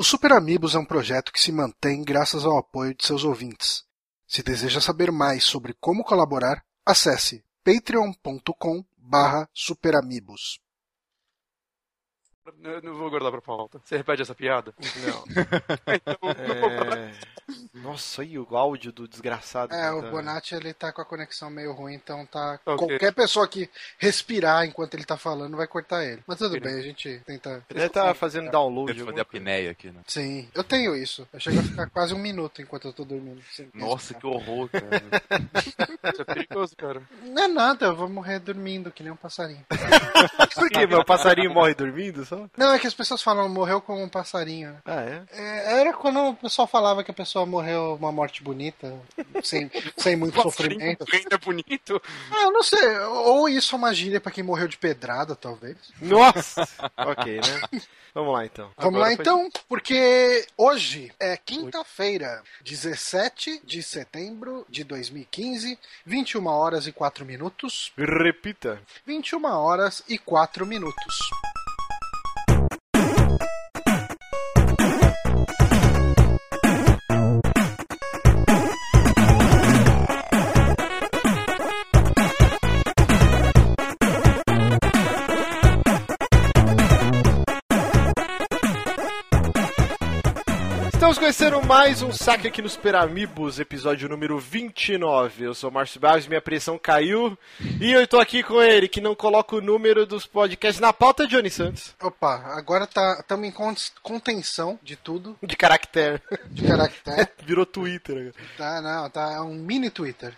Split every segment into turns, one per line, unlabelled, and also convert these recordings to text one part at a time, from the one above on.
O Super Amigos é um projeto que se mantém graças ao apoio de seus ouvintes. Se deseja saber mais sobre como colaborar, acesse patreon.com barra superamigos.
Eu não vou guardar pra pauta. Você repete essa piada?
Não. É... Nossa, aí o áudio do desgraçado.
É, o
tá-
Bonatti ele tá com a conexão meio ruim, então tá.
Ok.
Qualquer pessoa que respirar enquanto ele tá falando vai cortar ele. Mas tudo
Beleza.
bem, a gente tenta.
Ele deve estar fazendo download.
Deixa eu
alguma
fazer apneia aqui, né?
Sim, eu tenho isso. Eu chego a ficar quase um minuto enquanto eu tô dormindo.
Nossa,
respirar.
que horror, cara.
Isso é perigoso, cara.
Não é nada, eu vou morrer dormindo, que nem um passarinho.
Por quê? Meu passarinho morre dormindo
Não, é que as pessoas falam, morreu como um passarinho.
Ah, é?
É, era quando o pessoal falava que a pessoa morreu uma morte bonita, sem, sem muito sofrimento.
Ainda é bonito.
Ah, eu não sei. Ou isso é uma gíria pra quem morreu de pedrada, talvez.
Nossa! ok, né? Vamos lá então.
Vamos
Agora
lá
foi-
então, porque hoje é quinta-feira, 17 de setembro de 2015, 21 horas e 4 minutos.
Repita.
21 horas e 4 minutos.
Estamos conhecendo mais um saque aqui no Super Amigos, episódio número 29. Eu sou o Márcio Barros, minha pressão caiu. E eu tô aqui com ele, que não coloca o número dos podcasts na pauta, Johnny Santos.
Opa, agora tá estamos em con- contenção de tudo,
De caractere.
de caractere.
Virou Twitter.
Tá, não, tá é um mini Twitter.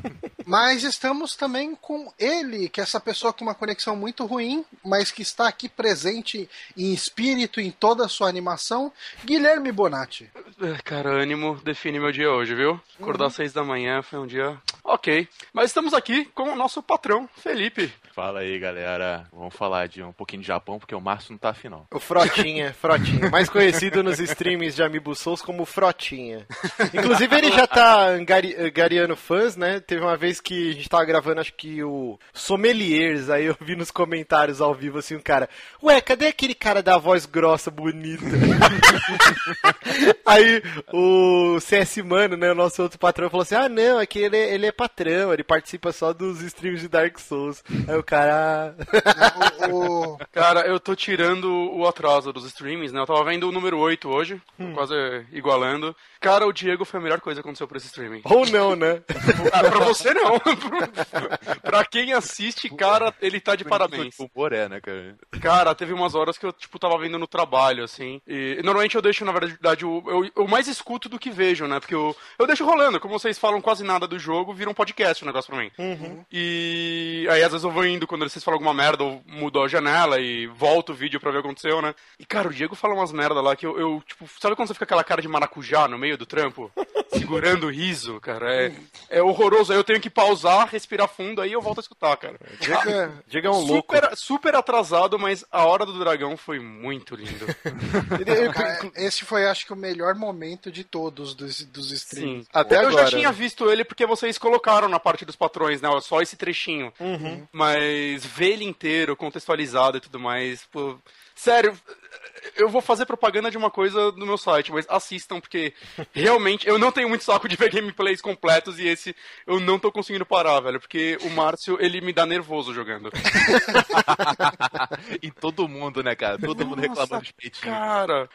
Mas estamos também com ele, que é essa pessoa com uma conexão muito ruim, mas que está aqui presente em espírito em toda a sua animação, Guilherme Bonatti.
É, Cara, ânimo define meu dia hoje, viu? Acordar às seis da manhã foi um dia ok. Mas estamos aqui com o nosso patrão, Felipe.
Fala aí, galera. Vamos falar de um pouquinho de Japão, porque o Márcio não tá afinal.
O Frotinha, Frotinha. Mais conhecido nos streams de Amiibo Souls como Frotinha. Inclusive ele já tá angari- angariando fãs, né? Teve uma vez que a gente tava gravando, acho que o Sommeliers, aí eu vi nos comentários ao vivo assim, um cara, ué, cadê aquele cara da voz grossa, bonita? aí o CS Mano, né, o nosso outro patrão, falou assim, ah não, é que ele, ele é patrão, ele participa só dos streams de Dark Souls. Aí o cara...
O, o-
Cara, eu tô tirando o atraso dos streamings, né? Eu tava vendo o número 8 hoje,
Hum.
quase igualando. Cara, o Diego foi a melhor coisa que aconteceu por esse streaming.
Ou não, né?
Ah, pra você não. pra quem assiste, cara, ele tá de parabéns.
O humor é, né, cara?
Cara, teve umas horas que eu, tipo, tava vendo no trabalho, assim. E normalmente eu deixo, na verdade, o, eu, eu mais escuto do que vejo, né? Porque eu, eu deixo rolando. Como vocês falam quase nada do jogo, vira um podcast o negócio pra mim. E aí, às vezes, eu vou indo quando vocês falam alguma merda, eu mudo a janela e volto o vídeo pra ver o que aconteceu, né? E, cara, o Diego fala umas merda lá que eu, eu, tipo, sabe quando você fica aquela cara de maracujá no meio do trampo? Segurando o riso, cara. É, é horroroso. Aí eu tenho que pausar, respirar fundo, aí eu volto a escutar, cara.
Diego é, Diego é um louco.
Super, super atrasado, mas a hora do dragão foi muito lindo.
Esse foi, acho que, o melhor momento de todos dos, dos streams.
Sim.
Até
eu
agora,
já tinha visto ele porque vocês colocaram na parte dos patrões, né? Só esse trechinho.
Uhum.
Mas ver ele inteiro, contextualizado e tudo mais, pô. Sério, eu vou fazer propaganda de uma coisa no meu site, mas assistam, porque realmente eu não tenho muito saco de ver gameplays completos e esse eu não tô conseguindo parar, velho. Porque o Márcio, ele me dá nervoso jogando.
e todo mundo, né, cara? Todo mundo
Nossa,
reclamando de peitinho.
Cara,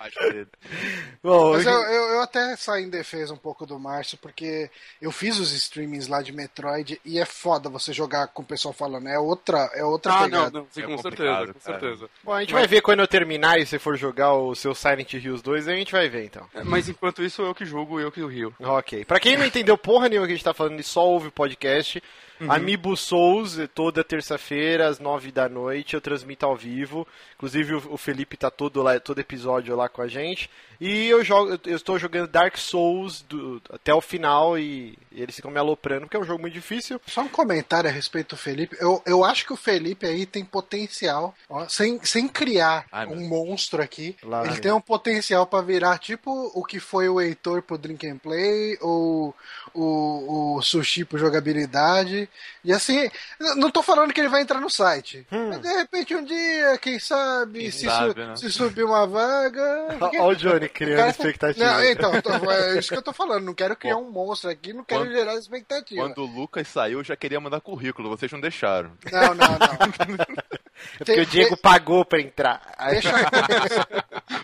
Bom,
Mas
hoje-
eu, eu, eu até saí em defesa um pouco do Márcio, porque eu fiz os streamings lá de Metroid e é foda você jogar com o pessoal falando. É outra, é outra
ah, não,
pegada.
não, sim,
É
com
complicado,
certeza, com certeza.
Bom, a gente vai ver quando eu terminar e você for jogar o seu Silent Hills 2, aí a gente vai ver então.
É, Mas enquanto isso, eu que julgo, eu que rio.
Ok. Pra quem não entendeu porra nenhuma que a gente tá falando e só ouve o podcast, Amiibo Souls, toda terça-feira, às nove da noite, eu transmito ao vivo. Inclusive o Felipe tá todo, lá, todo episódio lá com a gente. E eu jogo, eu estou jogando Dark Souls do- até o final e, e eles ficam me aloprando, porque é um jogo muito difícil.
Só um comentário a respeito do Felipe. Eu, eu acho que o Felipe aí tem potencial, ó, sem, sem criar
Ai,
um monstro aqui.
Lá
ele tem um potencial pra virar tipo o que foi o Heitor pro Drink and Play ou o, o Sushi pro jogabilidade. E assim, não tô falando que ele vai entrar no site.
Hum.
Mas de repente um dia, quem sabe,
Quem
se,
sabe,
su-
né?
se subir uma vaga.
Olha o Johnny criando
Cara,
expectativa.
Não, então, tô- é isso que eu tô falando. Não quero criar um monstro aqui, não quero
Quando-
gerar expectativa.
Quando o Lucas saiu, eu já queria mandar currículo, vocês não deixaram.
Não, não, não.
É porque o Diego pagou pra entrar.
Deixa.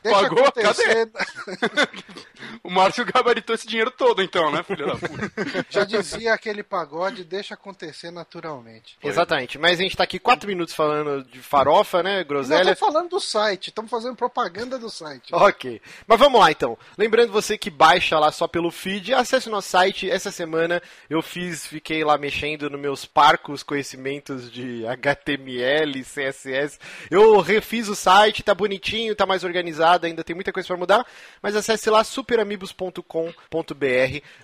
Deixa
Pagou?
acontecer.
O Márcio gabaritou esse dinheiro todo, então, né, filho da puta?
Já dizia aquele pagode, deixa acontecer naturalmente.
Exatamente. Mas a gente tá aqui quatro minutos falando de farofa, né?
Não
Groselha.
tô falando do site, estamos fazendo propaganda do site.
Ok. Mas vamos lá então. Lembrando você que baixa lá só pelo feed, acesse o nosso site. Essa semana eu fiz, fiquei lá mexendo nos meus parcos conhecimentos de HTML, CSS. Eu refiz o site, tá bonitinho, tá mais organizado, ainda tem muita coisa para mudar, mas acesse lá superamigos.com.br.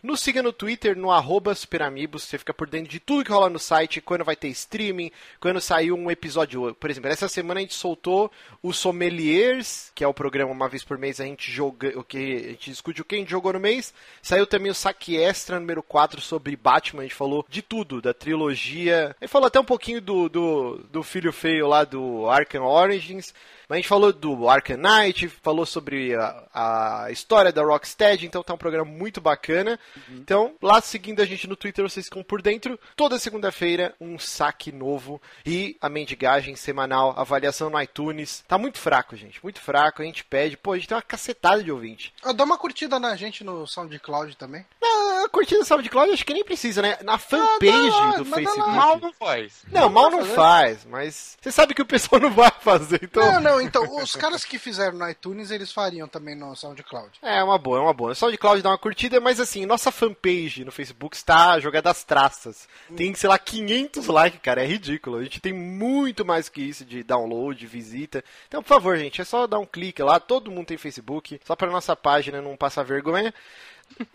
Nos siga no Twitter, no arroba superamigos, você fica por dentro de tudo que rola no site, quando vai ter streaming, quando saiu um episódio. Por exemplo, essa semana a gente soltou o Sommeliers, que é o programa uma vez por mês a gente joga, o que a gente discute o que a gente jogou no mês. Saiu também o Saque Extra número 4 sobre Batman, a gente falou de tudo, da trilogia. Gente falou até um pouquinho do, do, do filho feio lá do Arkham Origins. Mas a gente falou do Arkham Knight, falou sobre a, a história da Rocksteady, então tá um programa muito bacana. Então, lá seguindo a gente no Twitter, vocês ficam por dentro. Toda segunda-feira, um saque novo e a mendigagem semanal, avaliação no iTunes. Tá muito fraco, gente, muito fraco. A gente pede, pô, a gente tem uma cacetada de ouvinte.
Ah, Dá uma curtida na gente no SoundCloud também.
A curtida do SoundCloud acho que nem precisa, né? Na fanpage
lá,
do. Facebook.
Mal não faz.
Não, mal não faz, mas você sabe que o pessoal não vai fazer, então...
Não, não, então, os caras que fizeram no iTunes, eles fariam também no SoundCloud.
É uma boa, é uma boa. Só de Cloud dá uma curtida, mas assim, nossa fanpage no Facebook está jogada às traças. Tem, sei lá, 500 likes, cara, é ridículo. A gente tem muito mais que isso de download, de visita. Então, por favor, gente, é só dar um clique lá. Todo mundo tem Facebook, só para nossa página não passar vergonha.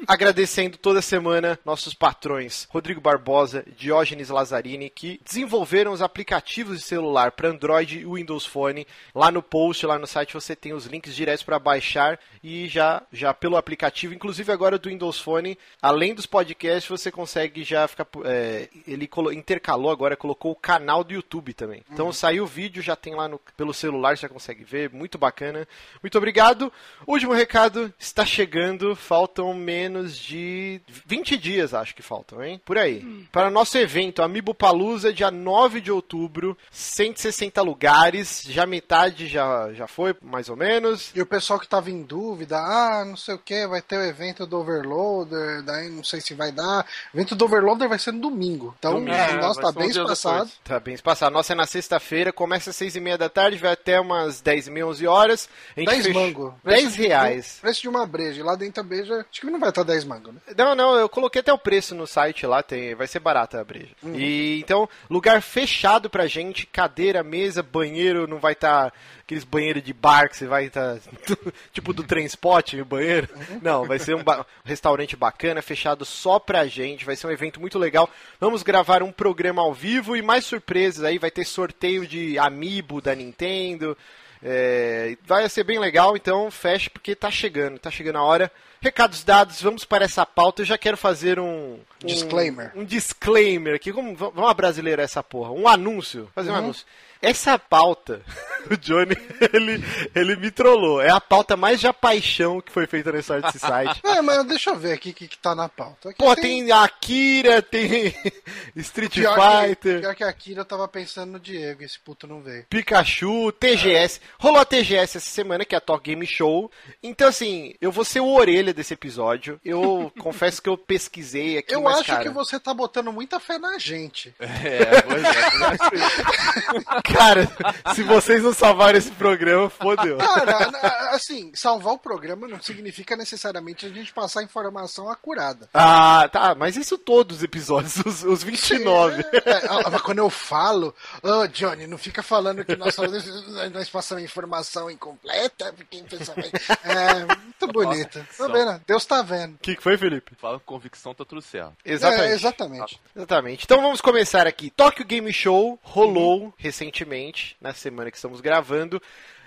Agradecendo toda semana nossos patrões Rodrigo Barbosa, Diógenes Lazzarini, que desenvolveram os aplicativos de celular para Android e Windows Phone. Lá no post, lá no site, você tem os links diretos para baixar e já, já pelo aplicativo, inclusive agora do Windows Phone, além dos podcasts, você consegue já ficar. é, ele intercalou agora, colocou o canal do YouTube também. Então saiu o vídeo, já tem lá no, pelo celular, você já consegue ver, muito bacana. Muito obrigado. Último recado está chegando, faltam menos de 20 dias, acho que faltam, hein? Por aí. Para nosso evento, Amiibo Palusa, dia 9 de outubro, 160 lugares, já metade já, já foi, mais ou menos.
E o pessoal que tava em dúvida, ah, não sei o que, vai ter o evento do Overloader, daí não sei se vai dar. O evento do Overloader vai ser no domingo. Então,
Domingo.
o nosso
É,
tá
um
bem espaçado.
depois.
Tá bem espaçado. Nossa é na sexta-feira, começa às 6 e meia da tarde, vai até umas 10 e meia, 11 horas. A gente
10
fechou-
mango.
10
Preço de-
reais.
Preço de uma breja. E lá dentro a breja, acho que não vai estar 10 mango, né?
Não, não, eu coloquei até o preço no site lá, tem, vai ser barata a breja. E então, lugar fechado pra gente, cadeira, mesa, banheiro, não vai estar aqueles banheiros de bar que você vai estar tipo do Transpot, o banheiro. Não, vai ser um ba- restaurante bacana, fechado só pra gente, vai ser um evento muito legal. Vamos gravar um programa ao vivo e mais surpresas aí, vai ter sorteio de Amiibo da Nintendo. É, vai ser bem legal, então feche porque tá chegando, tá chegando a hora. Recados dados, vamos para essa pauta. Eu já quero fazer um. um-
Disclaimer.
Um, disclaimer aqui. Como, vamos abrasileirar essa porra. Um anúncio. Fazer um anúncio. Essa pauta, o Johnny, ele, ele me trollou. É a pauta mais de paixão que foi feita na história desse site.
É, mas deixa eu ver aqui o que, que tá na pauta. Aqui
Pô, tem Akira, tem Street
Pior que,
Fighter.
pior que a Kira eu tava pensando no Diego, esse puto não veio.
Pikachu, TGS. Rolou a TGS essa semana, que é a Talk Game Show. Então, assim, eu vou ser o orelha desse episódio. Eu confesso que eu pesquisei aqui,
Eu
mas,
acho
cara,
que você tá botando muita fé na gente.
É, pois é.
Cara, se vocês não salvarem esse programa, fodeu.
Cara, assim, salvar o programa não significa necessariamente a gente passar informação acurada.
Ah, tá, mas isso todos os episódios, os, os 29.
É, ah, mas quando eu falo, ô Johnny, não fica falando que nós, nós passamos informação incompleta, porque. É, muito bonito. Tá vendo? Deus tá vendo.
O que, que foi, Felipe?
Fala com convicção, tá tudo certo.
Exatamente.
É, exatamente.
Exatamente. Então vamos começar aqui. Tokyo Game Show rolou recentemente, na semana que estamos gravando.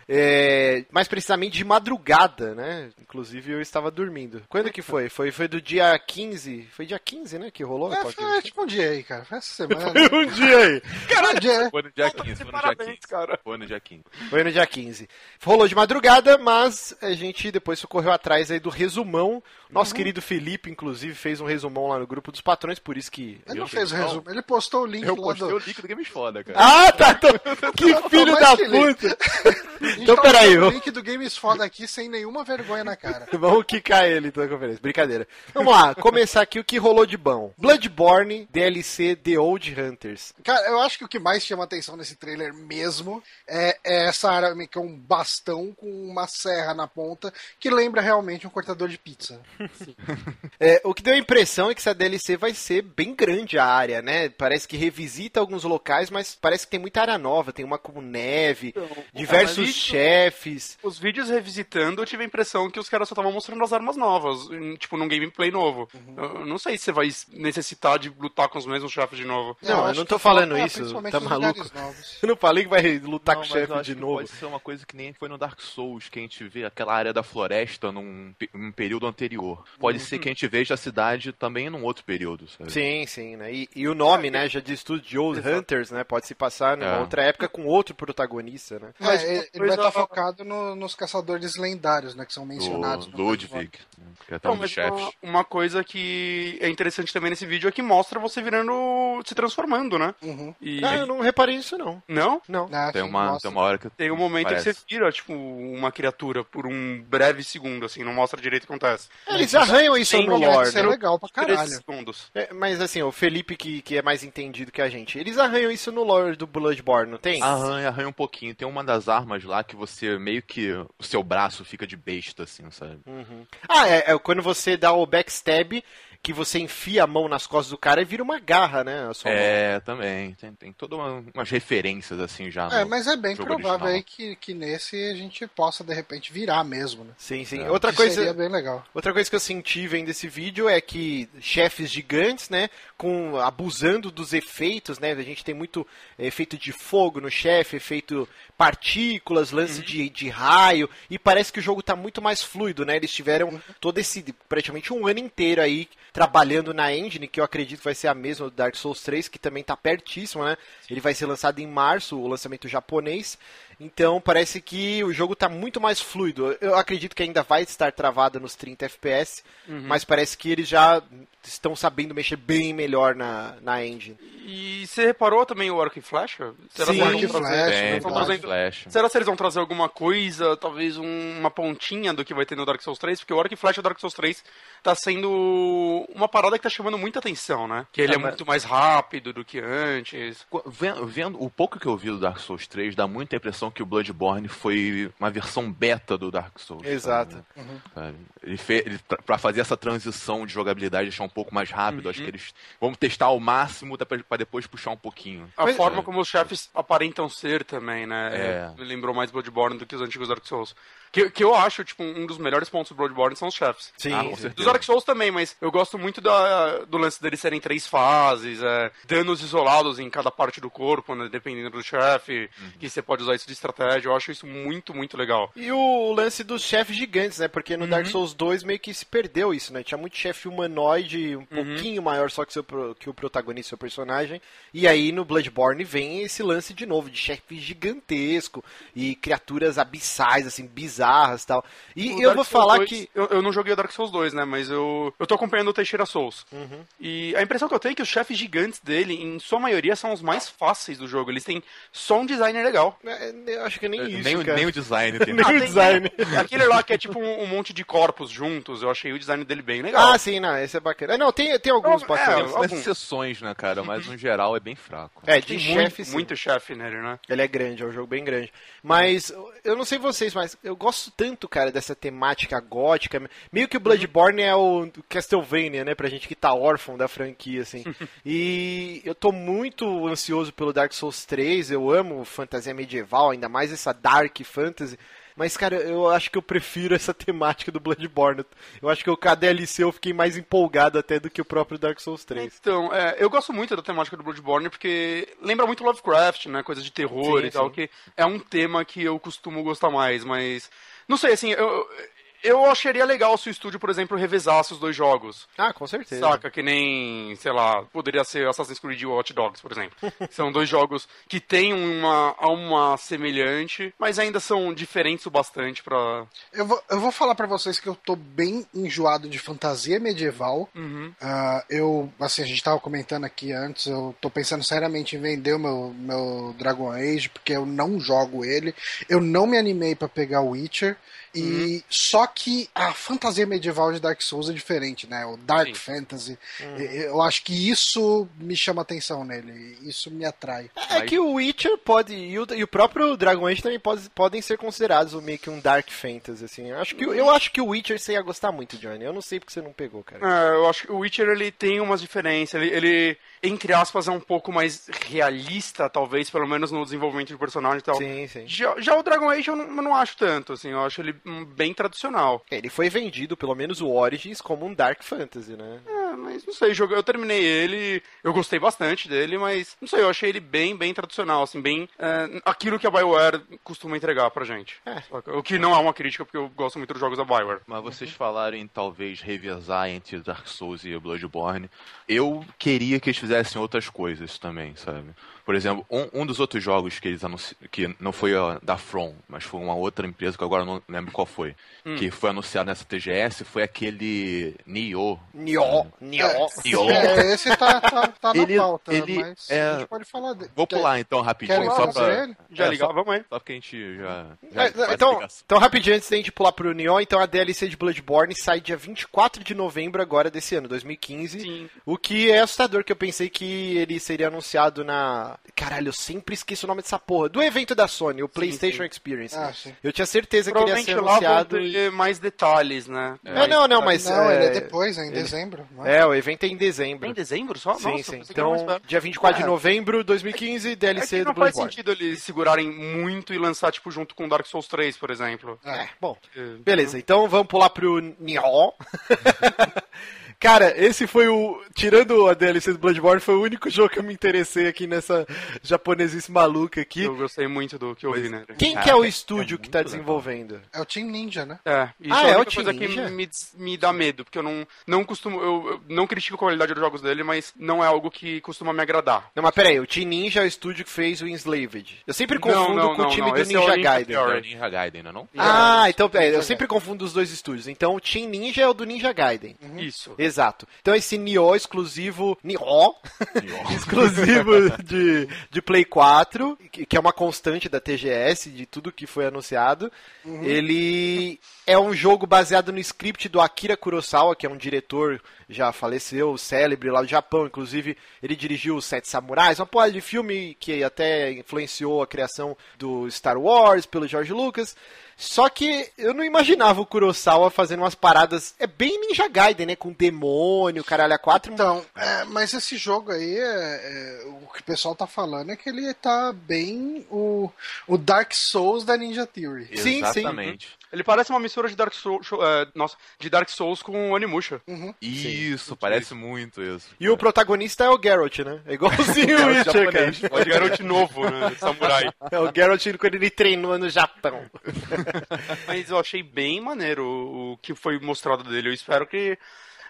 É, mais precisamente de madrugada, né? Inclusive eu estava dormindo. Quando que foi? Foi, foi do dia 15. Foi dia 15, né? Que rolou
É, foi tipo um dia aí, cara. Foi essa semana.
um dia aí.
Caralho, dia,
Foi no dia 15, foi no dia
Parabéns,
15.
cara.
Foi no dia 15.
Foi no dia 15. Rolou de madrugada, mas a gente depois correu atrás aí do resumão. Nosso querido Felipe, inclusive, fez um resumão lá no grupo dos patrões, por isso que.
ele não
Eu
fez o resumo. Ele postou o link
Eu
lá
postei
do.
o link do Games Foda, cara.
Ah, tá! tô- Que filho da puta!
A
Então,
tá
peraí,
o link do Games Foda aqui sem nenhuma vergonha na cara.
Vamos quicar ele então na conferência. Brincadeira. Vamos lá, começar aqui o que rolou de bom. Bloodborne, DLC The Old Hunters.
Cara, eu acho que o que mais chama atenção nesse trailer mesmo é, é essa arma que é um bastão com uma serra na ponta que lembra realmente um cortador de pizza.
É, o que deu a impressão é que essa DLC vai ser bem grande a área, né? Parece que revisita alguns locais, mas parece que tem muita área nova. Tem uma com neve, diversos
mas isso-
chefes.
Os vídeos revisitando, eu tive a impressão que os caras só estavam mostrando as armas novas, em- tipo, num gameplay novo. Eu não sei se você vai necessitar de lutar com os mesmos chefes de novo.
Não, eu
acho
não tô
fala-
falando
é,
isso, tá maluco? Eu não falei que vai lutar
Não,
com o
mas eu
chefe de novo.
Pode ser uma coisa que nem foi no Dark Souls, que a gente vê aquela área da floresta num, num período anterior. Pode ser que a gente veja a cidade também num outro período, sabe?
Sim, sim, né? E, e o nome, né, já diz tudo de Old Hunters, né? Pode se passar numa
É.
outra época com outro protagonista, né?
É,
Mas
ele-
uma
ele vai estar focado no- nos caçadores lendários, né? Que são mencionados.
Do
no
Ludwig, né, que é
Não,
um chefes.
uma, uma coisa que é interessante também nesse vídeo é que mostra você virando. se transformando, né?
Uhum.
E.
Ah, eu não reparei isso, não.
Não?
Não.
Ah,
Tem uma,
mostra.
tem uma hora que.
Tem um momento
Parece.
que você vira, tipo, uma criatura por um breve segundo, assim, não mostra direito o que acontece.
Eles arranham isso no lore,
ser
né?
legal pra
13
caralho.
segundos.
É, mas assim, o Felipe que, que é mais entendido que a gente, eles arranham isso no lore do Bloodborne, não tem?
Arranha, arranha um pouquinho. Tem uma das armas lá que você meio que. O seu braço fica de besta, assim, sabe?
Ah, é, é quando você dá o backstab, que você enfia a mão nas costas do cara e vira uma garra, né? A sua mão.
É, também. Tem, tem todas uma, umas referências, assim, já.
É,
no
mas é bem provável
original.
aí que, que nesse a gente possa, de repente, virar mesmo, né?
Sim, sim.
É.
Outra
Que
coisa.
Seria bem legal.
Outra coisa que eu senti vendo esse vídeo é que chefes gigantes, né, com abusando dos efeitos, né, a gente tem muito efeito de fogo no chefe, efeito partículas, lance de, de raio, e parece que o jogo tá muito mais fluido, né, eles tiveram todo esse, praticamente um ano inteiro aí, trabalhando na engine, que eu acredito vai ser a mesma do Dark Souls 3, que também tá pertíssimo, né, ele vai ser lançado em março, o lançamento japonês, então parece que o jogo tá muito mais fluido. Eu acredito que ainda vai estar travado nos 30 FPS, mas parece que eles já estão sabendo mexer bem melhor na, na engine.
E você reparou também o arco e flecha? Será
Sim,
trazer-
flash.
Será que eles vão trazer alguma coisa, talvez um- uma pontinha do que vai ter no Dark Souls 3? Porque o Arc e Flash do Dark Souls 3 tá sendo uma parada que tá chamando muita atenção, né? Que ele é,
É, mas-
muito mais rápido do que antes.
Vendo, vendo- o pouco que eu vi do Dark Souls 3, dá muita impressão que o Bloodborne foi uma versão beta do Dark Souls.
Exato.
sabe? Sabe? Ele fez, ele, pra- pra fazer essa transição de jogabilidade, deixar um pouco mais rápido,
Uhum.
acho que eles vão testar ao máximo pra depois puxar um pouquinho.
A
Mas-
forma
é.
como os chefes aparentam ser também, né?
É.
Me lembrou mais Bloodborne do que os antigos Dark Souls. Que, que eu acho, tipo, um dos melhores pontos do Bloodborne são os chefes.
Sim,
Ah,
sim.
Dos Dark Souls também, mas eu gosto muito da, do lance deles serem três fases, é, danos isolados em cada parte do corpo, né, dependendo do chefe,
Uhum.
que você pode usar isso de estratégia. Eu acho isso muito, muito legal.
E o lance dos chefes gigantes, né? Porque no
Uhum.
Dark Souls 2 meio que se perdeu isso, né? Tinha muito chefe humanoide, um
Uhum.
pouquinho maior só que, seu, que o protagonista, seu personagem. E aí no Bloodborne vem esse lance de novo, de chefe gigantesco e criaturas abissais, assim, bizarras e tal. E
O
eu
Dark
vou
Souls
falar
2,
que.
Eu, eu não joguei o Dark Souls 2, né? Mas eu, eu tô acompanhando o Teixeira Souls.
Uhum.
E a impressão que eu tenho é que os chefes gigantes dele, em sua maioria, são os mais fáceis do jogo. Eles têm só um designer legal.
é, Eu acho que nem isso.
nem, o-
cara.
nem o design tem.
Nem o
tem-
design.
Aquele lá que é tipo um, um monte de corpos juntos, eu achei o design dele bem legal.
Ah, sim, não, esse é bacana. Não, tem, tem alguns
É,
bacanas.
é,
Tem
alguns.
exceções, né, cara? Mas no geral é bem fraco.
É, de
Tem
chefe,
muito, muito chefe nele, né?
Ele é grande, é um jogo bem grande. Mas eu não sei vocês, mas eu gosto tanto, cara, dessa temática gótica. Meio que o Bloodborne é o Castlevania, né? Pra gente que tá órfão da franquia, assim. e eu tô muito ansioso pelo Dark Souls 3. Eu amo fantasia medieval, ainda mais essa Dark Fantasy. Mas, cara, eu acho que eu prefiro essa temática do Bloodborne. Eu acho que o KDLC eu fiquei mais empolgado até do que o próprio Dark Souls 3.
Então, é, eu gosto muito da temática do Bloodborne porque lembra muito Lovecraft, né? Coisa de terror
Sim,
e tal,
sim.
que é um tema que eu costumo gostar mais, mas. Não sei, assim, eu, eu acharia legal se o estúdio, por exemplo, revezasse os dois jogos.
Ah, com certeza.
Saca, que nem, sei lá, poderia ser Assassin's Creed e Watch Dogs, por exemplo. são dois jogos que têm uma alma semelhante, mas ainda são diferentes o bastante pra.
Eu vou, eu vou falar pra vocês que eu tô bem enjoado de fantasia medieval. Ah, eu, assim, a gente tava comentando aqui antes, eu tô pensando seriamente em vender o meu, meu Dragon Age, porque eu não jogo ele. Eu não me animei pra pegar o Witcher. E só que a fantasia medieval de Dark Souls é diferente, né? O Dark
Sim.
Fantasy. E- Eu acho que isso me chama atenção nele. Isso me atrai.
É que o Witcher pode, e o, e o próprio Dragon Age também pode, podem ser considerados meio que um Dark Fantasy, assim. Eu acho que, eu acho que o Witcher você ia gostar muito, Johnny. Eu não sei porque você não pegou, cara.
É, eu acho que o Witcher ele tem umas diferenças. Ele, ele, entre aspas, é um pouco mais realista, talvez, pelo menos no desenvolvimento de personagem e tal.
Sim, sim.
Já, já o Dragon Age eu não, eu não acho tanto, assim, eu acho ele bem tradicional.
Ele foi vendido, pelo menos o Origins, como um Dark Fantasy, né?
É, mas não sei, jogo- eu terminei ele, eu gostei bastante dele, mas não sei, eu achei ele bem, bem tradicional, assim, bem é, aquilo que a BioWare costuma entregar pra gente.
É.
O que não é uma crítica, porque eu gosto muito dos jogos da BioWare.
Mas vocês falaram em talvez revezar entre Dark Souls e Bloodborne. Eu queria que eles fizessem outras coisas também, sabe? Por exemplo, um, um dos outros jogos que eles anunciaram, que não foi a da From, mas foi uma outra empresa que agora eu não lembro qual foi, que foi anunciado nessa TGS, foi aquele Nioh.
Nio, Nio.
Nioh.
É, esse tá, tá, tá na
Ele-
pauta,
ele
mas
é-
a gente pode falar dele.
Vou pular então rapidinho, só
fazer
pra...
ele?
Já
É,
ligar,
só-
vamos aí.
Só porque a gente já... já
É, então, então, rapidinho, antes da gente pular pro Neon, então a DLC de Bloodborne sai dia 24 de novembro agora desse ano, 2015.
Sim.
O que é assustador, que eu pensei que ele seria anunciado na... Caralho, eu sempre esqueço o nome dessa porra. Do evento da Sony, o PlayStation Experience.
Ah, sim.
Eu tinha certeza que ele ia
Provavelmente
ser anunciado...
ter mais detalhes, né?
É, não, não, mas...
não,
é...
ele é depois, é em dezembro. não é?
É, o evento é em dezembro.
É em dezembro só?
Sim,
Nossa,
sim.
mais
Então, dia 24 de
É.
novembro de 2015,
É
DLC
que
do
não faz
Bloodborne.
sentido eles segurarem muito e lançar, tipo, junto com Dark Souls 3, por exemplo.
É, bom.
É.
Beleza, então vamos pular pro Nioh. Cara, esse foi o. Tirando a DLC do Bloodborne, foi o único jogo que eu me interessei aqui nessa japonesice maluca aqui.
Eu gostei muito do que eu vi, né?
Quem que é o
é
estúdio que
muito
tá desenvolvendo?
É o Team Ninja, né?
É, isso
Ah,
é
é o
única coisa que
Ninja?
me, des- me dá medo, porque eu não, não costumo. Eu, eu não critico a qualidade dos jogos dele, mas não é algo que costuma me agradar.
Não, mas peraí, o Team Ninja é o estúdio que fez o Enslaved. Eu sempre
Não,
confundo
não,
com o
não,
time
não,
do
esse é o
Ninja
Ninja
Gaiden.
É o. Ninja Gaiden, não é não?
Ah, então é, eu
Ninja
sempre confundo os dois estúdios. Então o Team Ninja é o do Ninja Gaiden.
Isso.
Exato. Então esse Nioh exclusivo. Nioh? exclusivo de, de Play 4, que, é uma constante da TGS, de tudo que foi anunciado. Ele é um jogo baseado no script do Akira Kurosawa, que é um diretor já faleceu, célebre lá do Japão. Inclusive, ele dirigiu os Sete Samurais, uma porra de filme que até influenciou a criação do Star Wars pelo George Lucas. Só que eu não imaginava o Kurosawa fazendo umas paradas. É bem Ninja Gaiden, né? Com demônio, caralho, a quatro.
Então, é, mas esse jogo aí, é, é, o que o pessoal tá falando é que ele tá bem o, o Dark Souls da Ninja Theory.
Sim, sim.
Ele parece uma mistura de Dark Souls, é, nossa, de Dark Souls com Onimusha.
Isso, parece muito isso.
E o protagonista é o Geralt, né? É igualzinho o
Geralt
Witcher, cara.
japonês.
O garoto novo, né? Samurai.
É o Geralt quando ele treinou no Japão.
Mas eu achei bem maneiro o que foi mostrado dele. Eu espero que.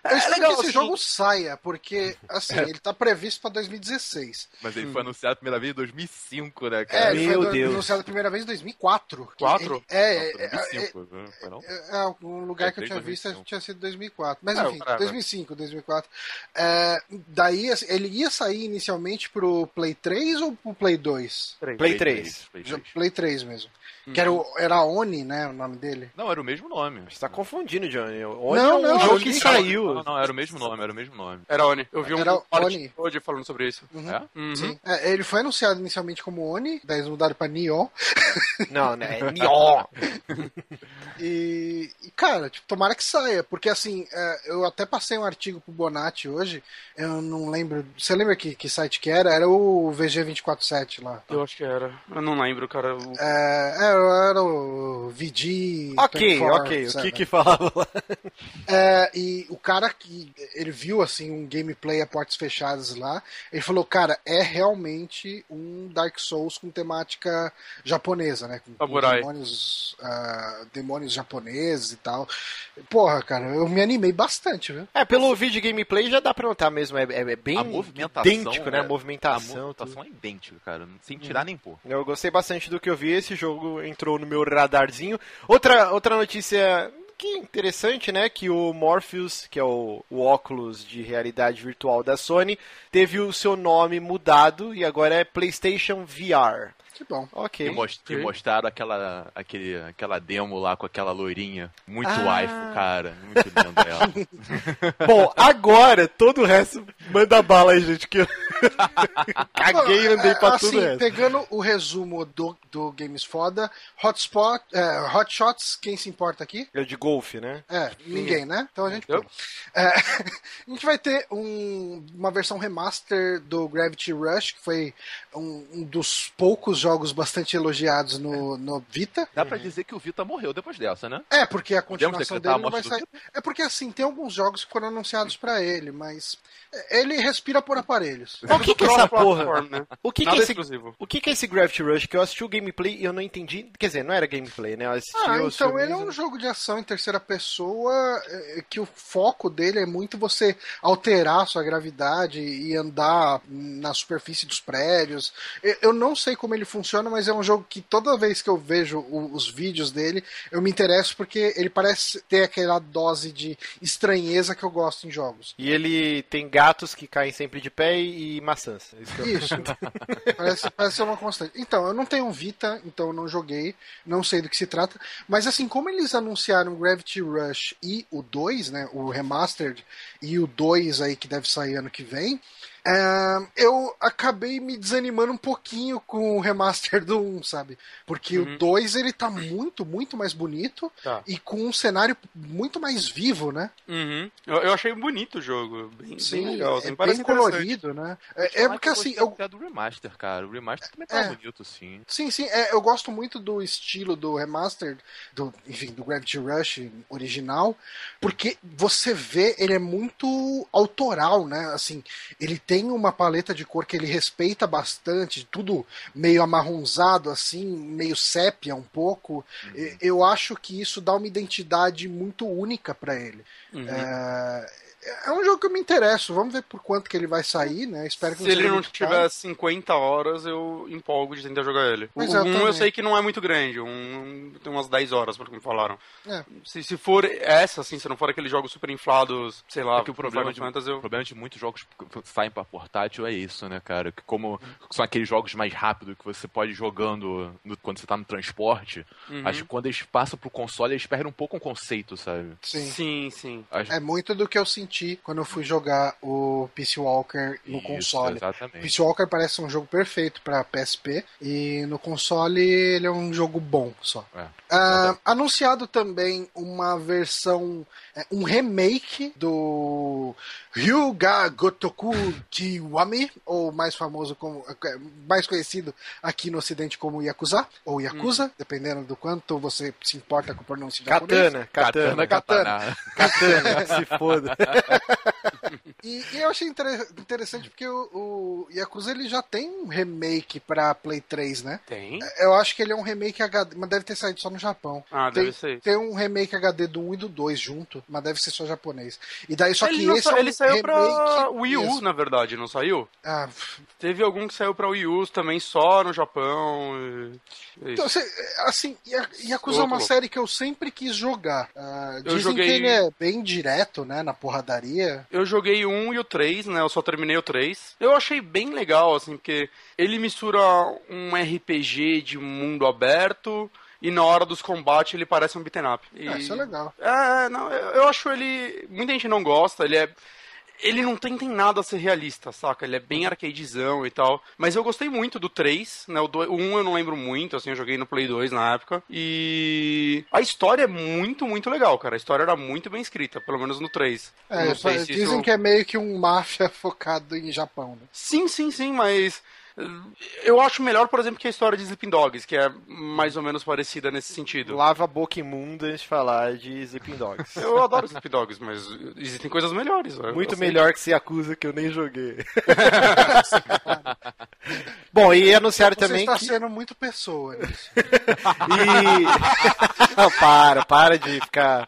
Eu espero
legal,
que esse
assim.
jogo saia, porque, assim, ele tá previsto pra 2016.
Mas ele foi anunciado a primeira vez em 2005, né,
É,
cara?
ele
Meu
foi
Deus.
anunciado a primeira vez em 2004. que
Quatro?
ele- É, é,
Nossa,
é,
2005, né? Foi não?
é, é, um lugar que eu
É,
tinha
desde
visto
2005.
tinha sido 2004. Mas
É,
enfim,
whatever.
2005, 2004. É, daí, assim, ele ia sair inicialmente pro Play 3 ou pro Play 2?
Play 3.
Play
Já-
3.
Play 3 mesmo. Que era, o, era Oni, né, o nome dele.
Não, era o mesmo nome.
Você tá confundindo, Johnny. Onde
Não,
é um
não,
jogo que saiu?
Não, não, era o mesmo nome, era o mesmo nome.
Era Oni. Eu vi um
Era
parte
Oni.
hoje falando sobre isso.
É?
Uhum.
Sim. É, ele foi anunciado inicialmente como Oni, daí eles mudaram pra Nioh.
Não, né? É Nioh.
E, e, cara, tipo, tomara que saia, porque assim, é, eu até passei um artigo pro Bonatti hoje, eu não lembro. Você lembra que, que site que era? Era o VG247 lá.
Eu acho que era. Eu não lembro, cara. O-
É, era, era o VG.
Ok,
24,
ok. O que que falava lá?
É, e o cara que ele viu assim um gameplay a portas fechadas lá, ele falou, cara, é realmente um Dark Souls com temática japonesa, né? Com, com demônios, ah, demônios japoneses e tal. Porra, cara, eu me animei bastante, viu?
É, pelo vídeo gameplay já dá pra notar mesmo. É, é- é bem
A movimentação.
idêntico, né? A
é-
movimentação.
A movimentação é idêntica, cara. Sem tirar nem pôr.
Eu gostei bastante do que eu vi. Esse jogo entrou no meu radarzinho. Outra, outra notícia que interessante, né? Que o Morpheus, que é o, o óculos de realidade virtual da Sony, teve o seu nome mudado e agora é PlayStation VR.
Que bom.
Ok.
E, mos- e mostraram aquela, aquele, aquela demo lá com aquela loirinha. Muito
Ah.
waifu, cara. Muito lindo ela.
Bom, agora todo o resto manda bala aí, gente. Que eu caguei e andei pra
assim,
tudo resto.
pegando o resumo do, do Games Foda, Hotspot, é, Hotshots, quem se importa aqui?
É de golfe, né?
É, ninguém, né? Então a gente. É, a gente vai ter um- uma versão remaster do Gravity Rush, que foi um, um dos poucos jogos bastante elogiados no, no Vita.
Dá pra dizer que o Vita morreu depois dessa, né?
É, porque a continuação dele não
a
vai
morte
sair. É porque assim, tem alguns jogos que foram anunciados pra ele, mas ele respira por aparelhos.
O que, que é essa porra?
Né?
O que, que é esse
exclusivo.
O que, que é esse Gravity Rush? Que eu assisti o gameplay e eu não entendi. Quer dizer, não era gameplay, né? Eu assisti
Ah, então ele é um jogo de ação em terceira pessoa é, que o foco dele é muito você alterar a sua gravidade e andar na superfície dos prédios. Eu- Eu não sei como ele funciona, mas é um jogo que toda vez que eu vejo o- os vídeos dele, eu me interesso porque ele parece ter aquela dose de estranheza que eu gosto em jogos.
E ele tem gatos que caem sempre de pé e, e maçãs. É Isso eu-
Isso. parece, parece ser uma constante. Então, eu não tenho Vita, então eu não joguei, não sei do que se trata. Mas assim, como eles anunciaram Gravity Rush e o 2, né? O Remastered e o 2 aí que deve sair ano que vem. É, eu acabei me desanimando um pouquinho com o remaster do 1, sabe? Porque o 2 ele tá muito, muito mais bonito
Tá.
e com um cenário muito mais vivo, né?
Uhum. Eu, eu achei bonito o jogo. Bem, bem legal. Assim,
é bem colorido, né? É, é porque assim, eu,
até do remaster, cara. O remaster também tá
É.
bonito, sim.
Sim, sim, é, eu gosto muito do estilo do remastered, do, enfim, do Gravity Rush original, porque você vê, ele é muito autoral, né? Assim, ele tem uma paleta de cor que ele respeita bastante, tudo meio amarronzado, assim, meio sépia um pouco. E- Eu acho que isso dá uma identidade muito única pra ele.
Uhum.
É, é um jogo que eu me interesso, vamos ver por quanto que ele vai sair, né? Espero que
Se ele
seja
não tiver 50 horas, eu empolgo de tentar jogar ele. O
Pois é, eu
1 eu,
também.
sei que não é muito grande, um tem umas 10 horas, pelo que me falaram.
É.
Se, se for essa, assim, se não for aqueles jogos super inflados, sei lá,
É que o problema, de,
Fantasy, eu...
o problema de muitos jogos que saem pra portátil é isso, né, cara? Que como são aqueles jogos mais rápidos que você pode ir jogando no- quando você tá no transporte,
Uhum.
acho que quando eles passam pro console, eles perdem um pouco o conceito, sabe?
Sim.
Sim, sim.
Acho
É muito do que eu senti quando eu fui jogar o Peace Walker no
Isso,
console.
Exatamente.
Peace Walker parece um jogo perfeito para PSP e no console ele é um jogo bom só.
É.
Ah, anunciado também uma versão, é, um remake do Ryuga Gotoku Kiwami, ou mais famoso como, é, mais conhecido aqui no ocidente como Yakuza, ou Yakuza, dependendo do quanto você se importa com a pronúncia japonesa.
Katana, katana,
Katana.
katana, se foda.
E, e eu achei inter- interessante porque o, o Yakuza ele já tem um remake pra Play 3, né?
Tem?
Eu acho que ele é um remake HD, mas deve ter saído só no Japão.
Ah,
tem,
deve ser.
Tem um remake HD do 1 e do 2 junto, mas deve ser só japonês. E daí só
ele,
que esse
sa-
é um
ele saiu
remake
pra Wii U,
mesmo.
na verdade, não saiu?
Ah,
Teve algum que saiu pra Wii U também só no Japão. e-
então, assim, Ya- Yakuza é uma série que eu sempre quis jogar. Ah,
Eu
dizem
joguei-
que ele é bem direto, né, na porradaria.
Eu joguei o 1 e o 3, né? Eu só terminei o 3. Eu achei bem legal, assim, porque ele mistura um RPG de mundo aberto e na hora dos combates ele parece um beat'em up. E...
Ah, isso é legal.
É, não, eu, eu acho ele. Muita gente não gosta, ele é. Ele não tem, tem nada a ser realista, saca? Ele é bem arcadezão e tal. Mas eu gostei muito do 3, né? O, 2, o 1 eu não lembro muito, assim, eu joguei no Play 2 na época. E a história é muito, muito legal, cara. A história era muito bem escrita, pelo menos no 3.
É, dizem
isso-
que é meio que um máfia focado em Japão, né?
Sim, sim, sim, mas. Eu acho melhor, por exemplo, que a história de Sleeping Dogs, que é mais ou menos parecida nesse sentido.
Lava a boca imunda antes de falar de Sleeping Dogs.
Eu adoro Sleeping Dogs, mas existem coisas melhores. eu-
Muito melhor que se acusa que eu nem joguei. Bom, e anunciaram
Você
também
está
que...
sendo muito pessoa nisso.
E... Não, para, para de ficar...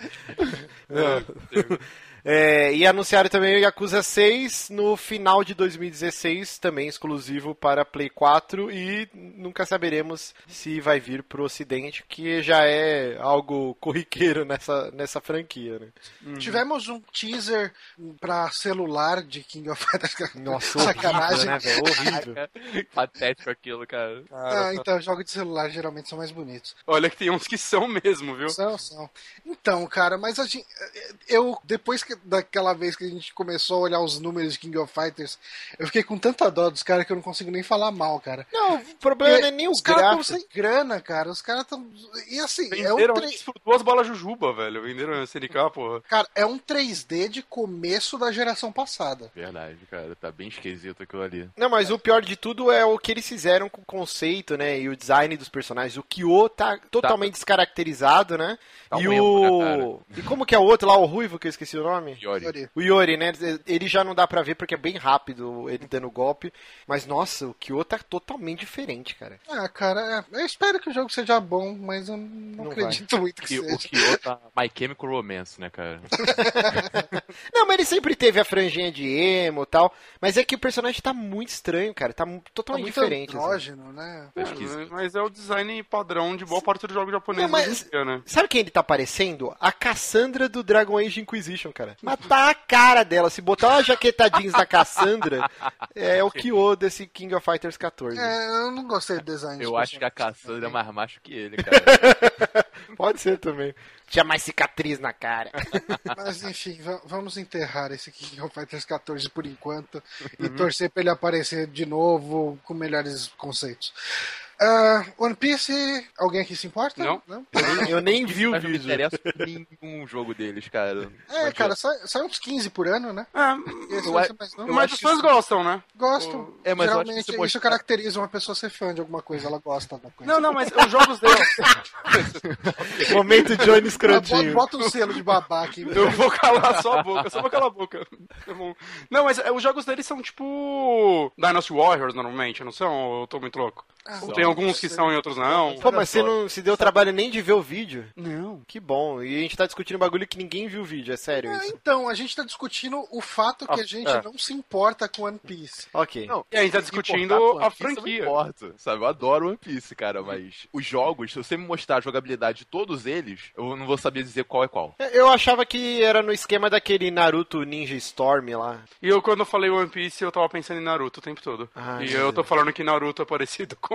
É, e anunciaram também o Yakuza 6 no final de 2016, também exclusivo para Play 4 e nunca saberemos se vai vir pro ocidente, que já é algo corriqueiro nessa, nessa franquia, né?
Tivemos um teaser pra celular de King of Fighters.
Nossa,
sacanagem.
horrível, né? Horrível.
Patético aquilo, cara.
Ah, então, jogos de celular geralmente são mais bonitos.
Olha que tem uns que são mesmo, viu?
São, são. Então, cara, mas a gente, eu, depois que, daquela vez que a gente começou a olhar os números de King of Fighters, eu fiquei com tanta dó dos caras que eu não consigo nem falar mal, cara.
Não, o problema não é nem
os
os
caras estão sem grana, cara. Os caras estão. E assim, é um,
Venderam
3...
isso por duas balas jujuba, velho. Venderam SNK, porra.
cara, é um 3D de começo da geração passada.
Verdade, cara. Tá bem esquisito aquilo ali.
Não, mas o pior de tudo é o que eles fizeram com o conceito, né? E o design dos personagens. O Kyo tá totalmente descaracterizado, né?
Tá
e
né,
o. e como que é o outro lá, o Ruivo, que eu esqueci o nome?
Yori.
Yori.
O Yori, né? Ele já não dá pra ver porque é bem rápido ele dando golpe. Mas nossa, o Kyo tá totalmente diferente, cara.
Ah, cara, é, eu espero que o jogo seja bom, mas eu não,
Não
acredito muito que
o
seja.
Kyo tá My Chemical Romance, né, cara?
Não, mas ele sempre teve a franjinha de emo e tal. Mas é que o personagem tá muito estranho, cara. Tá
Tá
totalmente
muito
diferente. assim.
andrógeno, né?
É
É, mas é o design padrão de boa parte dos jogos japoneses
Não, mas-
dia, né?
Sabe quem ele tá parecendo? A Cassandra do Dragon Age Inquisition, cara. Mas tá a cara dela. Se botar uma jaqueta jeans da Cassandra, é o Kyo desse King of Fighters 14.
É, eu não gostei do design.
Eu acho que a Cassandra é mais macho que ele, cara.
Pode ser também. Tinha mais cicatriz na cara.
Mas enfim, va- vamos enterrar esse King of Fighters 14 por enquanto e torcer pra ele aparecer de novo com melhores conceitos. Ah, One Piece, alguém aqui se importa?
Não.
Eu nem, eu nem vi o
Mas não me
vídeo.
interessa nenhum jogo deles, cara.
É, cara, sai, sai uns 15 por ano, né?
É,
Esse
Eu
mais
mas os fãs gostam, né?
Gostam.
É, mas eu acho que
Geralmente isso caracteriza uma pessoa ser fã de alguma coisa, ela gosta da coisa.
Não, não, mas os jogos deles.
Momento Johnny
Ah, bota, bota um selo de babaca em
Eu vou calar só a boca, só vou calar a boca. Não, mas é, os jogos deles são tipo. Dynasty Warriors normalmente, não são? Eu tô muito louco?
Ah,
Ou tem alguns que são e outros não?
Pô, mas você não se deu trabalho nem de ver o vídeo?
Não.
Que bom. E a gente tá discutindo um bagulho que ninguém viu o vídeo, é sério
Ah,
isso.
então, a gente tá discutindo o fato que
Ah,
a gente
é.
não se importa com One Piece.
Ok.
Não,
E a gente tá discutindo a
Piece, Eu não
franquia.
importo, sabe? Eu adoro One Piece, cara, mas os jogos, se você me mostrar a jogabilidade de todos eles, eu não vou saber dizer qual é qual.
Eu achava que era no esquema daquele Naruto Ninja Storm lá.
E eu, quando eu falei One Piece, eu tava pensando em Naruto o tempo todo.
Ai,
e
meu
eu tô falando que Naruto é parecido com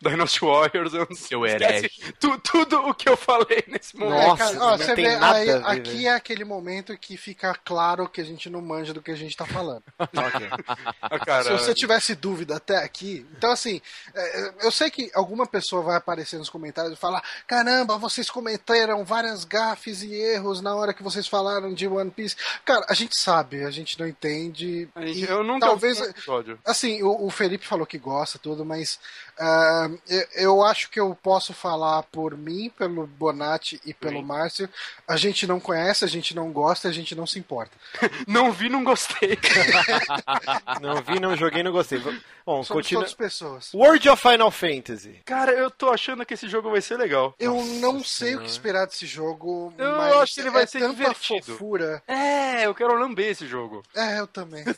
Dynasty Warriors. Eu não
Seu
esquece tu- tudo o que eu falei nesse momento.
Nossa,
É, cara, ó,
não
você
tem
vê,
nada
aí,
a ver,
aqui
velho.
é aquele momento que fica claro que a gente não manja do que a gente tá falando.
Ok.
Ah, cara,
Se você tivesse dúvida até aqui, então assim, é, eu sei que alguma pessoa vai aparecer nos comentários e falar: caramba, vocês comentaram várias gafes e erros na hora que vocês falaram de One Piece. Cara, a gente sabe, a gente não entende.
gente-
e
eu nunca
talvez.
um.
Assim, o, o Felipe falou que gosta tudo, mas ah, eu, eu acho que eu posso falar por mim, pelo Bonatti e pelo
Sim.
Márcio. A gente não conhece, a gente não gosta, a gente não se importa.
Não vi, não gostei.
Não vi, não joguei, não gostei. Bom,
Somos
continua.
todas pessoas.
World of Final Fantasy.
Cara, eu tô achando que esse jogo vai ser legal.
Eu não sei o que esperar desse jogo,
Eu
mas
acho que ele vai
é
ser
tanta
divertido.
fofura.
É, eu quero lamber esse jogo.
É, eu também.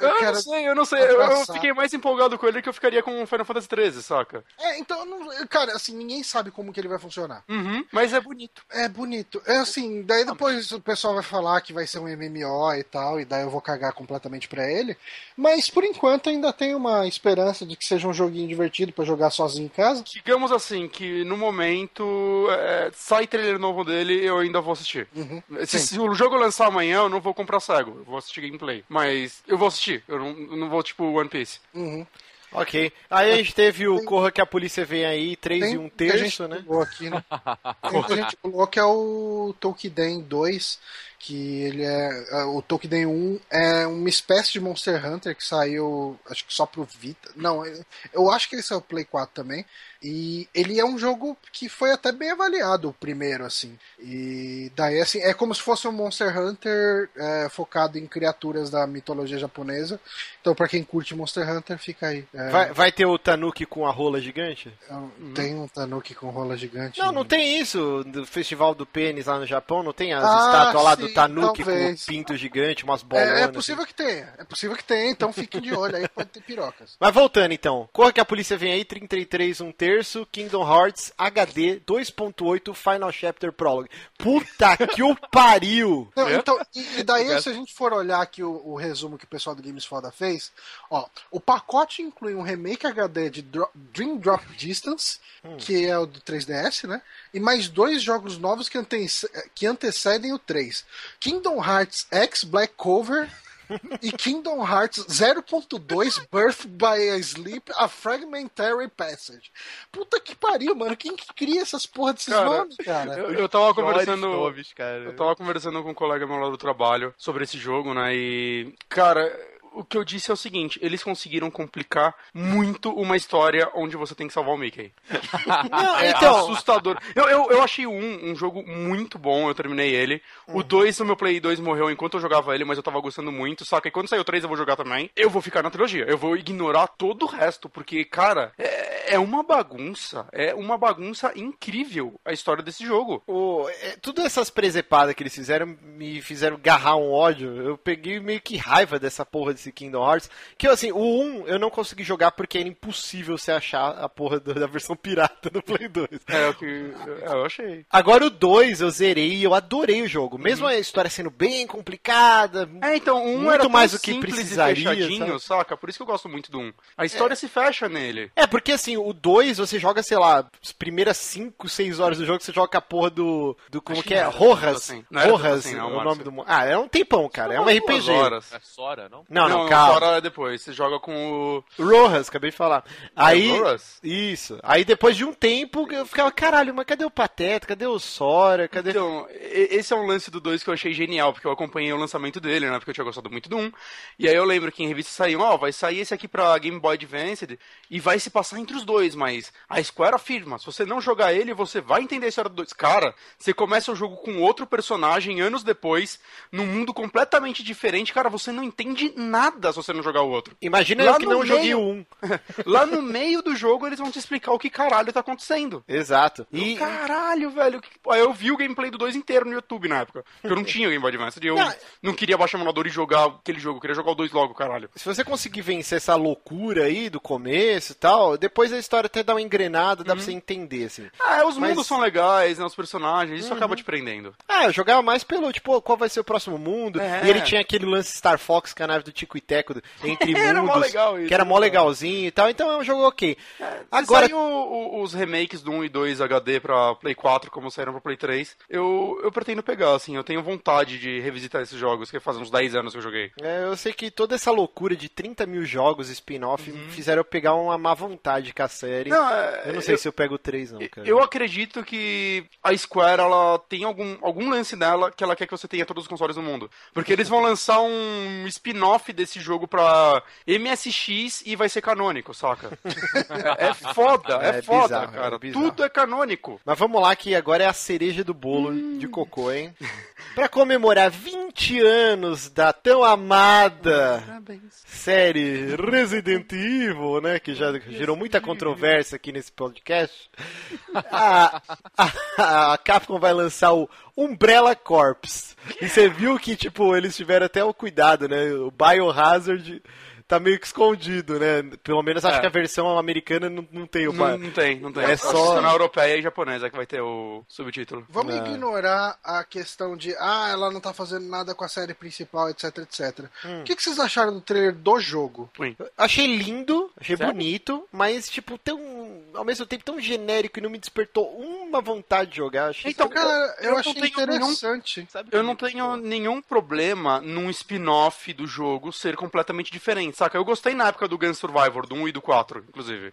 Eu,
eu quero
não sei, eu não sei. Eu, eu fiquei mais empolgado com ele que eu ficaria com Final Fantasy XIII, saca?
É, então, eu não- cara, assim, ninguém sabe como que ele vai funcionar.
Uhum, mas é bonito.
É bonito. É assim, daí depois o pessoal vai falar que vai ser um MMO e tal, e daí eu vou cagar completamente pra ele. Mas por por enquanto ainda tem uma esperança de que seja um joguinho divertido para jogar sozinho em casa.
Digamos assim, que no momento, é, sai trailer novo dele, eu ainda vou assistir.
Uhum.
Se, se o jogo lançar amanhã, eu não vou comprar cego, eu vou assistir gameplay. Mas eu vou assistir, eu não, eu não vou tipo One Piece.
Uhum.
Ok. Aí a gente teve o Corra que a polícia vem aí, 3
Tem
e 1
um que a gente
terço, né?
pulou aqui, né? Tem que a gente pulou que é o Tolkien 2, que ele é. é, O Tolkien 1 é uma espécie de Monster Hunter que saiu, acho que só pro Vita. Não, é- eu acho que ele saiu Play 4 também. E ele é um jogo que foi até bem avaliado, o primeiro, assim. E daí, assim, é como se fosse um Monster Hunter é, focado em criaturas da mitologia japonesa. Então, pra quem curte Monster Hunter, fica aí. É,
Vai, vai ter o Tanuki com a rola gigante?
Tem um Tanuki com rola gigante.
Não, não tem isso. Do Festival do Pênis lá no Japão, não tem as
Ah,
estátuas lá do Tanuki com
talvez.
o pinto gigante, umas bolonas.
É, é possível que tenha. É possível que tenha, então fiquem de olho aí, pode ter pirocas.
Mas voltando então, corra que a polícia vem aí, 33, um terço, Kingdom Hearts HD 2.8 Final Chapter Prologue. Puta que o pariu!
Não,
É?
então, e, e daí, se a gente for olhar aqui o, o resumo que o pessoal do Games Foda fez, ó, o pacote inclui um remake HD de Dro- Dream Drop Distance, que é o do 3DS, né? E mais dois jogos novos que, ante- que antecedem o 3. Kingdom Hearts X Black Cover e Kingdom Hearts 0.2 Birth by a Sleep, a Fragmentary Passage. Puta que pariu, mano. Quem que cria essas porra desses
Cara,
nomes, cara?
Eu, eu tava conversando.
Nomes, cara.
Eu tava conversando com um colega meu lá do trabalho sobre esse jogo, né? E. Cara. O que eu disse é o seguinte, eles conseguiram complicar muito uma história onde você tem que salvar o Mickey.
Não,
É
então,
assustador. Eu, eu, eu achei o um, um jogo muito bom, eu terminei ele. O 2, o meu Play 2 morreu enquanto eu jogava ele, mas eu tava gostando muito, saca? E quando sair o 3 eu vou jogar também. Eu vou ficar na trilogia. Eu vou ignorar todo o resto, porque, cara, é, é uma bagunça. É uma bagunça incrível a história desse jogo.
o, é, tudo essas presepadas que eles fizeram me fizeram garrar um ódio. Eu peguei meio que raiva dessa porra desse Kingdom Hearts. Que assim, o 1 eu não consegui jogar porque era impossível você achar a porra do- da versão pirata do Play 2.
É o que é, eu achei.
Agora o 2 eu zerei e eu adorei o jogo. Mesmo a história sendo bem complicada.
É, então, um
Muito
era tão
mais do que precisaria,
fechadinho, saca? Por isso que eu gosto muito do 1. A história se fecha nele.
É, porque assim, o 2 você joga, sei lá, as primeiras 5, 6 horas do jogo, você joga com a porra do. do como
Acho
que é? Rojas.
assim. Não era tanto
Rojas,
assim, não,
é o
Márcio.
nome do. Ah, é um tempão, cara. É um RPG.
horas.
É Sora, não?
Não, não,
não,
calma.
É depois. Você joga com o.
Rojas, acabei de falar. Aí.
Rojas?
Isso. Aí depois de um tempo eu ficava, caralho, mas cadê o Pateta? Cadê o Sora? Cadê.
Então, esse é um lance do 2 que eu achei genial, porque eu acompanhei o lançamento dele, né? Porque eu tinha gostado muito do 1. Um, e aí eu lembro que em revista saiu, ó, vai sair esse aqui pra Game Boy Advance e vai se passar entre os dois, mas a Square afirma, se você não jogar ele, você vai entender a história do 2. Cara, você começa o jogo com outro personagem anos depois, num mundo completamente diferente, cara, você não entende nada se você não jogar o outro.
Imagina
Lá
eu que não joguei
meio-
o 1.
Lá no meio do jogo eles vão te explicar o que caralho tá acontecendo.
Exato.
E... Caralho, velho. que- Aí eu vi o gameplay do 2 inteiro no YouTube na época. Porque eu não tinha Game Boy Advance. Eu
Não.
não queria baixar o emulador e jogar aquele jogo. Eu queria jogar o 2 logo, caralho.
Se você conseguir vencer essa loucura aí do começo e tal, depois a história até dá uma engrenada, dá pra você entender, assim.
Ah, os
Mas-
mundos são legais, né? Os personagens. Isso acaba te prendendo.
Ah, eu jogava mais pelo, tipo, qual vai ser o próximo mundo.
É.
E ele tinha aquele lance Star Fox, que é a nave do Tico e Teco, entre
Era mó
mundos,
legal isso,
que era mó
né?
legalzinho e tal. Então é um jogo ok.
Agora...
Agora,
Se saiu o- o- os remakes do 1 e 2 HD pra Play 4, como saíram pra Play 3, eu, eu pretendo pegar, assim. Eu tenho vontade de revisitar esses jogos, que faz uns 10 anos que eu joguei.
é, eu sei que toda essa loucura de 30 mil jogos spin-off
Uhum.
fizeram eu pegar uma má vontade com a série.
Não, é-
eu não sei se eu pego o 3, não, cara.
Eu acredito que a Square ela tem algum, algum lance nela que ela quer que você tenha todos os consoles do mundo. Porque eles vão lançar um spin-off desse jogo pra MSX e vai ser canônico, saca? é, é foda, é,
É
foda,
bizarro, é
cara.
bizarro.
Tudo é canônico.
Mas vamos lá que agora é a cereja do bolo de cocô, hein? Pra comemorar 20 anos da tão amada série Resident Evil, né? Que já gerou muita controvérsia aqui nesse podcast. A, a, a Capcom vai lançar o Umbrella Corps. E você viu que, tipo, eles tiveram até o cuidado, né? O Biohazard tá meio que escondido, né? Pelo menos acho
É.
que a versão americana não, não tem o.
Não, não tem, não tem.
É só-
na europeia e japonesa que vai ter o subtítulo.
Vamos
Não.
ignorar a questão de, ah, ela não tá fazendo nada com a série principal, etc, etc.
Hum.
O que, que vocês acharam do trailer do jogo?
Achei lindo, achei
Sério?
bonito, mas, tipo, tão. Ao mesmo tempo tão genérico e não me despertou uma vontade de jogar. Achei
Então,
Cara, eu,
eu não
achei
tenho nenhum-
interessante.
Sabe que
Eu não
me
tenho nenhum problema num spin-off do jogo ser completamente diferente, saca? Eu gostei na época do Gun Survivor, do 1 e do 4, inclusive.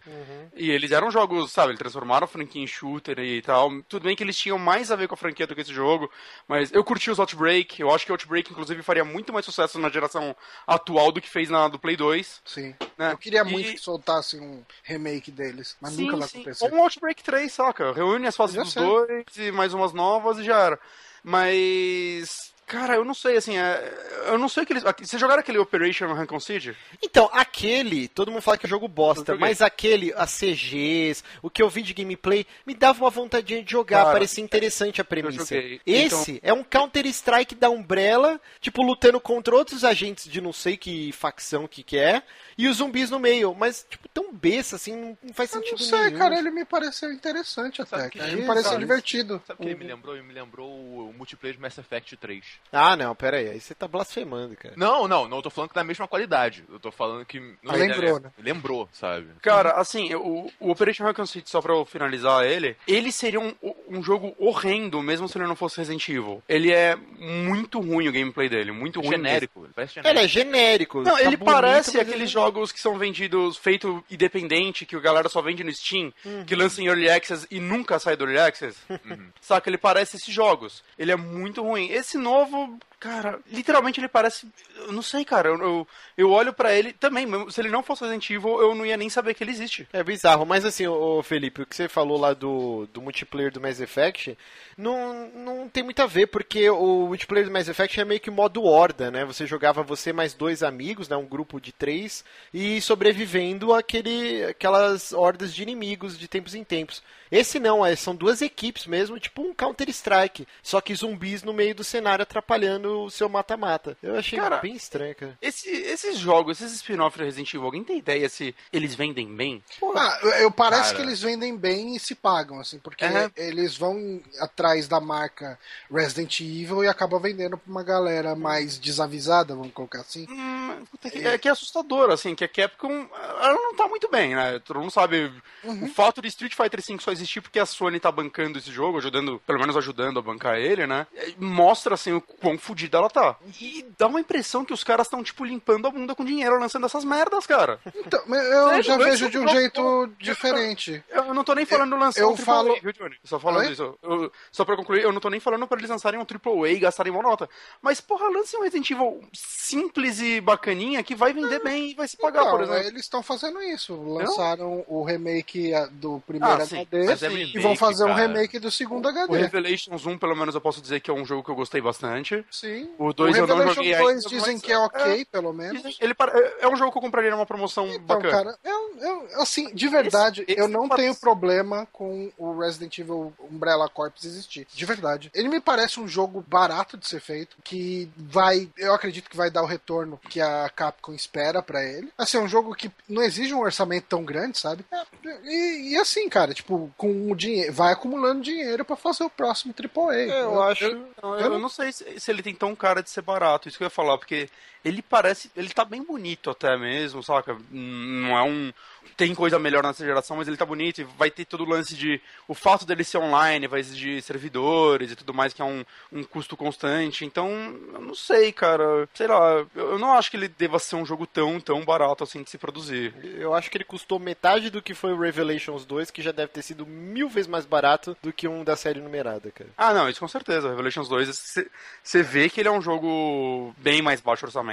E eles eram jogos, sabe, eles transformaram a franquia em shooter e tal. Tudo bem que eles tinham mais a ver com a franquia do que esse jogo, mas eu curti os Outbreak. Eu acho que Outbreak, inclusive, faria muito mais sucesso na geração atual do que fez na do Play 2.
Sim.
Né?
Eu queria
E-
muito que soltassem um remake deles, mas
Sim,
nunca vai
sim.
acontecer.
Ou um Outbreak 3, saca? Reúne as fases
Já
dos
sei.
dois e mais umas novas e já era. Mas. Cara, eu não sei, assim, é- eu não sei que eles. Vocês jogaram aquele Operation Recon Siege?
Então, aquele, todo mundo fala que é jogo bosta, mas aquele, as CGs, o que eu vi de gameplay, me dava uma vontade de jogar,
Cara,
parecia interessante a premissa.
joguei.
Esse é um Counter-Strike da Umbrella, tipo, lutando contra outros agentes de não sei que facção que que é, e os zumbis no meio, mas, tipo, tão besta, assim, não, não faz
Eu
sentido
não sei,
nenhum.
cara, ele me pareceu interessante até.
Sabe que
Ele me pareceu
sabe?
divertido.
Sabe o que ele me lembrou? Ele me lembrou o multiplayer de Mass Effect 3.
Ah, não, pera aí, aí você tá blasfemando, cara.
Não, não, não tô falando que da mesma qualidade. Eu tô falando que. não
Ah,
sei,
lembrou, né?
Lembrou, sabe?
Cara, assim, o, o Operation Recon Siege, só pra eu finalizar ele, ele seria um, um jogo horrendo, mesmo se ele não fosse Resident Evil. Ele é muito ruim o gameplay dele, muito ruim. mesmo.
genérico. Ele parece genérico.
Ele é genérico.
Não,
tá
ele
bonito,
parece aqueles
ele-
jogos que são vendidos feito independente, que a galera só vende no Steam, que lança em Early Access e nunca sai do Early Access. Saca? Ele parece esses jogos. Ele é muito ruim. Esse novo, cara, literalmente ele parece. Eu não sei, cara. Eu, eu, eu olho pra ele também, se ele não fosse Resident Evil, eu não ia nem saber que ele existe.
É bizarro, mas assim, ô Felipe, o que você falou lá do, do multiplayer do Mass Effect não, não tem muito a ver, porque o multiplayer do Mass Effect é meio que modo horda, né? Você jogava você mais dois amigos, né? Um grupo de três, e sobrevivendo àquele, aquelas hordas de inimigos de tempos em tempos. Esse não, é, são duas equipes mesmo, tipo um Counter-Strike, só que zumbis no meio do cenário atrapalhando o seu mata-mata. Eu achei
Cara,
bem estranho, cara.
Esse- esses jogos, esses spin-off do Resident Evil, alguém tem ideia se eles vendem bem?
Ah, eu, eu- parece
Cara.
que eles vendem bem e se pagam, assim, porque
Uhum.
eles vão atrás da marca Resident Evil e acabam vendendo pra uma galera mais desavisada, vamos colocar assim.
Hum, que- é que é assustador, assim, que a Capcom, ela não tá muito bem, né? Todo mundo sabe. O fato de Street Fighter V só existir porque a Sony tá bancando esse jogo, ajudando, pelo menos ajudando a bancar ele, né? Mostra, assim, o quão fodida ela tá. E dá uma impressão que os caras estão, tipo, limpando a bunda com dinheiro lançando essas merdas, cara.
Então, eu
Sério,
já
lança
vejo de um jeito diferente.
Eu não tô nem falando lançar
eu
um AAA,
falo-
viu, Johnny? Só falando
Oi?
isso. Eu- só pra concluir, eu não tô nem falando pra eles lançarem um AAA e gastarem uma nota. Mas, porra, lance um Resident Evil simples e bacaninha que vai vender bem e vai se pagar,
Então,
por exemplo.
eles estão fazendo isso. Lançaram o remake ah, do primeiro
Ah, sim,
HD
mas é
e
remake,
vão fazer um
cara.
remake do segundo
O
HD.
Revelations 1, pelo menos, eu posso dizer que é um jogo que eu gostei bastante.
Sim.
O dois eu não joguei
2
ainda,
dizem
mas-
que é ok, pelo menos.
Dizem- Ele é- é um jogo que eu compraria numa promoção
Então,
bacana.
cara, eu, eu- assim, de verdade,
Esse-
eu
esse
não
parece-
tenho problema com o Resident Evil Umbrella Corps existir. De verdade. Ele me parece um jogo barato de ser feito, que vai, eu acredito que vai dar o retorno que a Capcom espera pra ele. Assim, é um jogo que não exige um orçamento tão grande, sabe? É, E, e assim, cara, tipo, com o dinheiro, vai acumulando dinheiro pra fazer o próximo AAA.
Eu acho.
Não, eu, eu não sei se, se ele tem tão cara de ser barato, isso que eu ia falar, porque ele parece. Ele tá bem bonito até mesmo, saca? Hum, Não é um. Tem coisa melhor nessa geração, mas ele tá bonito e vai ter todo o lance de. O fato dele ser online vai exigir servidores e tudo mais, que é um, um custo constante. Então, eu não sei, cara. Sei lá, eu eu não acho que ele deva ser um jogo tão, tão barato assim de se produzir.
Eu acho que ele custou metade do que foi o Revelations 2, que já deve ter sido mil vezes mais barato do que um da série numerada, cara.
Ah, não, isso com certeza. Revelations 2, você vê que ele é um jogo bem mais baixo orçamento,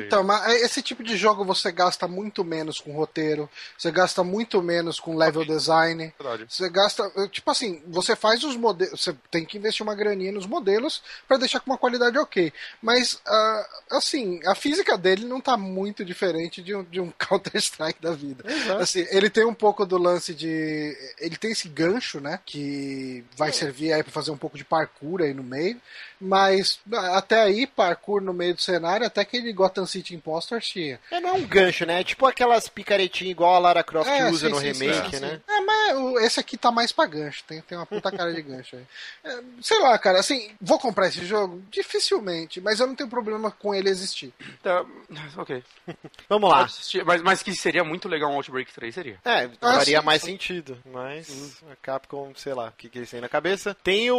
né?
Então, mas esse tipo de jogo você gasta muito menos com roteiro, você gasta muito menos com level design.
Verdade.
Você gasta, tipo assim, você faz os modelos, você tem que investir uma graninha nos modelos para deixar com uma qualidade ok. Mas, ah, assim, a física dele não tá muito diferente de um, de um Counter-Strike da vida. Assim, ele tem um pouco do lance de. Ele tem esse gancho, né? Que vai servir aí pra fazer um pouco de parkour aí no meio. Mas até aí, parkour no meio do cenário, até aquele Gotham City Impostors tinha.
É, não é um gancho, né? É tipo aquelas picaretinhas igual a Lara Croft
É,
usa
sim,
no
sim,
remake,
sim,
né?
sim. É, mas esse aqui tá mais pra gancho. Tem, tem uma puta cara de gancho aí. É, sei lá, cara, assim, vou comprar esse jogo? Dificilmente, mas eu não tenho problema com ele existir.
Tá, ok.
Vamos lá.
Mas, mas que seria muito legal um Outbreak 3, seria.
É,
Ah,
faria
sim,
mais
sim.
sentido, mas a Capcom, sei lá, o que, que eles têm na cabeça. Tem o,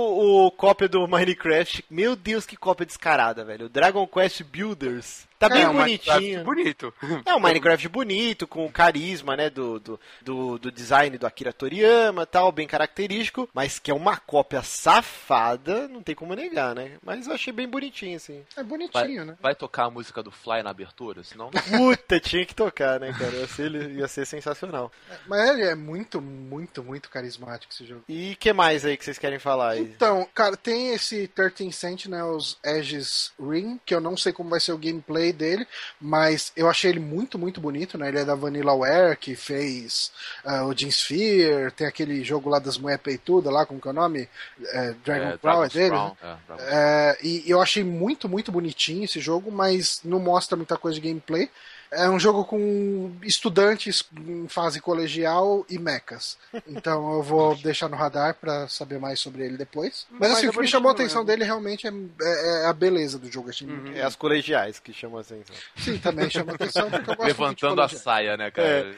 o cópia do Minecraft, meu Deus, que cópia descarada, velho. O Dragon Quest Builders. this. Tá bem
É, um
bonitinho.
Minecraft Bonito.
É um Minecraft bonito, com o carisma, né, do, do, do, do design do Akira Toriyama tal, bem característico, mas que é uma cópia safada, não tem como negar, né? Mas eu achei bem bonitinho, assim.
É
Vai,
bonitinho, né?
vai tocar a música do Fly na abertura, senão.
Puta, tinha que tocar, né, cara? Ia ser, ia ser sensacional.
Mas ele é muito, muito, muito carismático esse jogo.
E que mais aí que vocês querem falar aí?
Então, cara, tem esse 13 Sentinels Edges Ring, que eu não sei como vai ser o gameplay dele, mas eu achei ele muito, muito bonito, né? Ele é da Vanillaware, que fez ah, o Jim Sphere, tem aquele jogo lá das mulher peituda lá, como que é o nome? É, Dragon
É,
Crown é dele?
Crown,
né?
é,
É, e eu achei muito, muito bonitinho esse jogo, mas não mostra muita coisa de gameplay. É um jogo com estudantes em fase colegial e mechas. Então eu vou deixar no radar pra saber mais sobre ele depois. Mas,
Mas
assim,
é
o que me chamou a atenção
mesmo.
dele realmente é, é- é a beleza do jogo. Achei muito-
É as colegiais que chamam a atenção.
Sim, também chama atenção porque eu gosto
Levantando a
muito de
saia, né, cara?
É.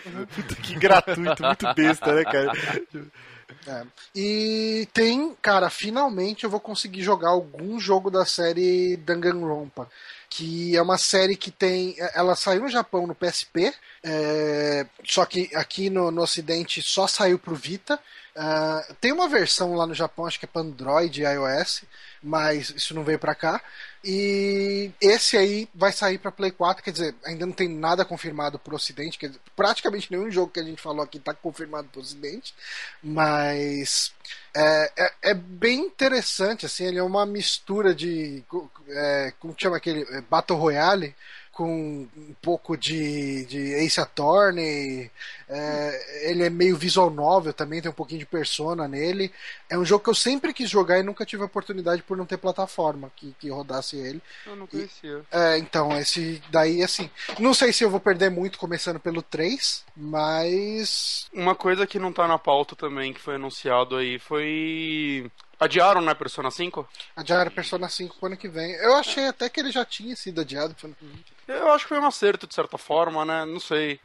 Que gratuito, muito besta, né, cara?
É. E tem, cara, finalmente eu vou conseguir jogar algum jogo da série Danganronpa. Que é uma série que tem. Ela saiu no Japão no PSP, é, só que aqui no, no Ocidente só saiu pro Vita. Ah, tem uma versão lá no Japão, acho que é para Android e iOS, mas isso não veio pra cá. E esse aí vai sair pra Play 4, quer dizer, ainda não tem nada confirmado pro Ocidente, quer dizer, praticamente nenhum jogo que a gente falou aqui tá confirmado pro Ocidente, mas é, é, é bem interessante, assim, ele é uma mistura de, é, como chama aquele, É, Battle Royale, com um pouco de, de Ace Attorney, é, ele é meio visual novel também, tem um pouquinho de persona nele. É um jogo que eu sempre quis jogar e nunca tive a oportunidade por não ter plataforma que, que rodasse ele.
Eu não conhecia.
É, então, esse daí, assim, não sei se eu vou perder muito começando pelo 3, mas.
Uma coisa que não tá na pauta também, que foi anunciado aí, foi. Adiaram, né, Persona 5?
Adiaram Persona 5 pro ano que vem. Eu achei até que ele já tinha sido adiado pro ano que vem.
Eu acho que foi um acerto, de certa forma, né? Não sei.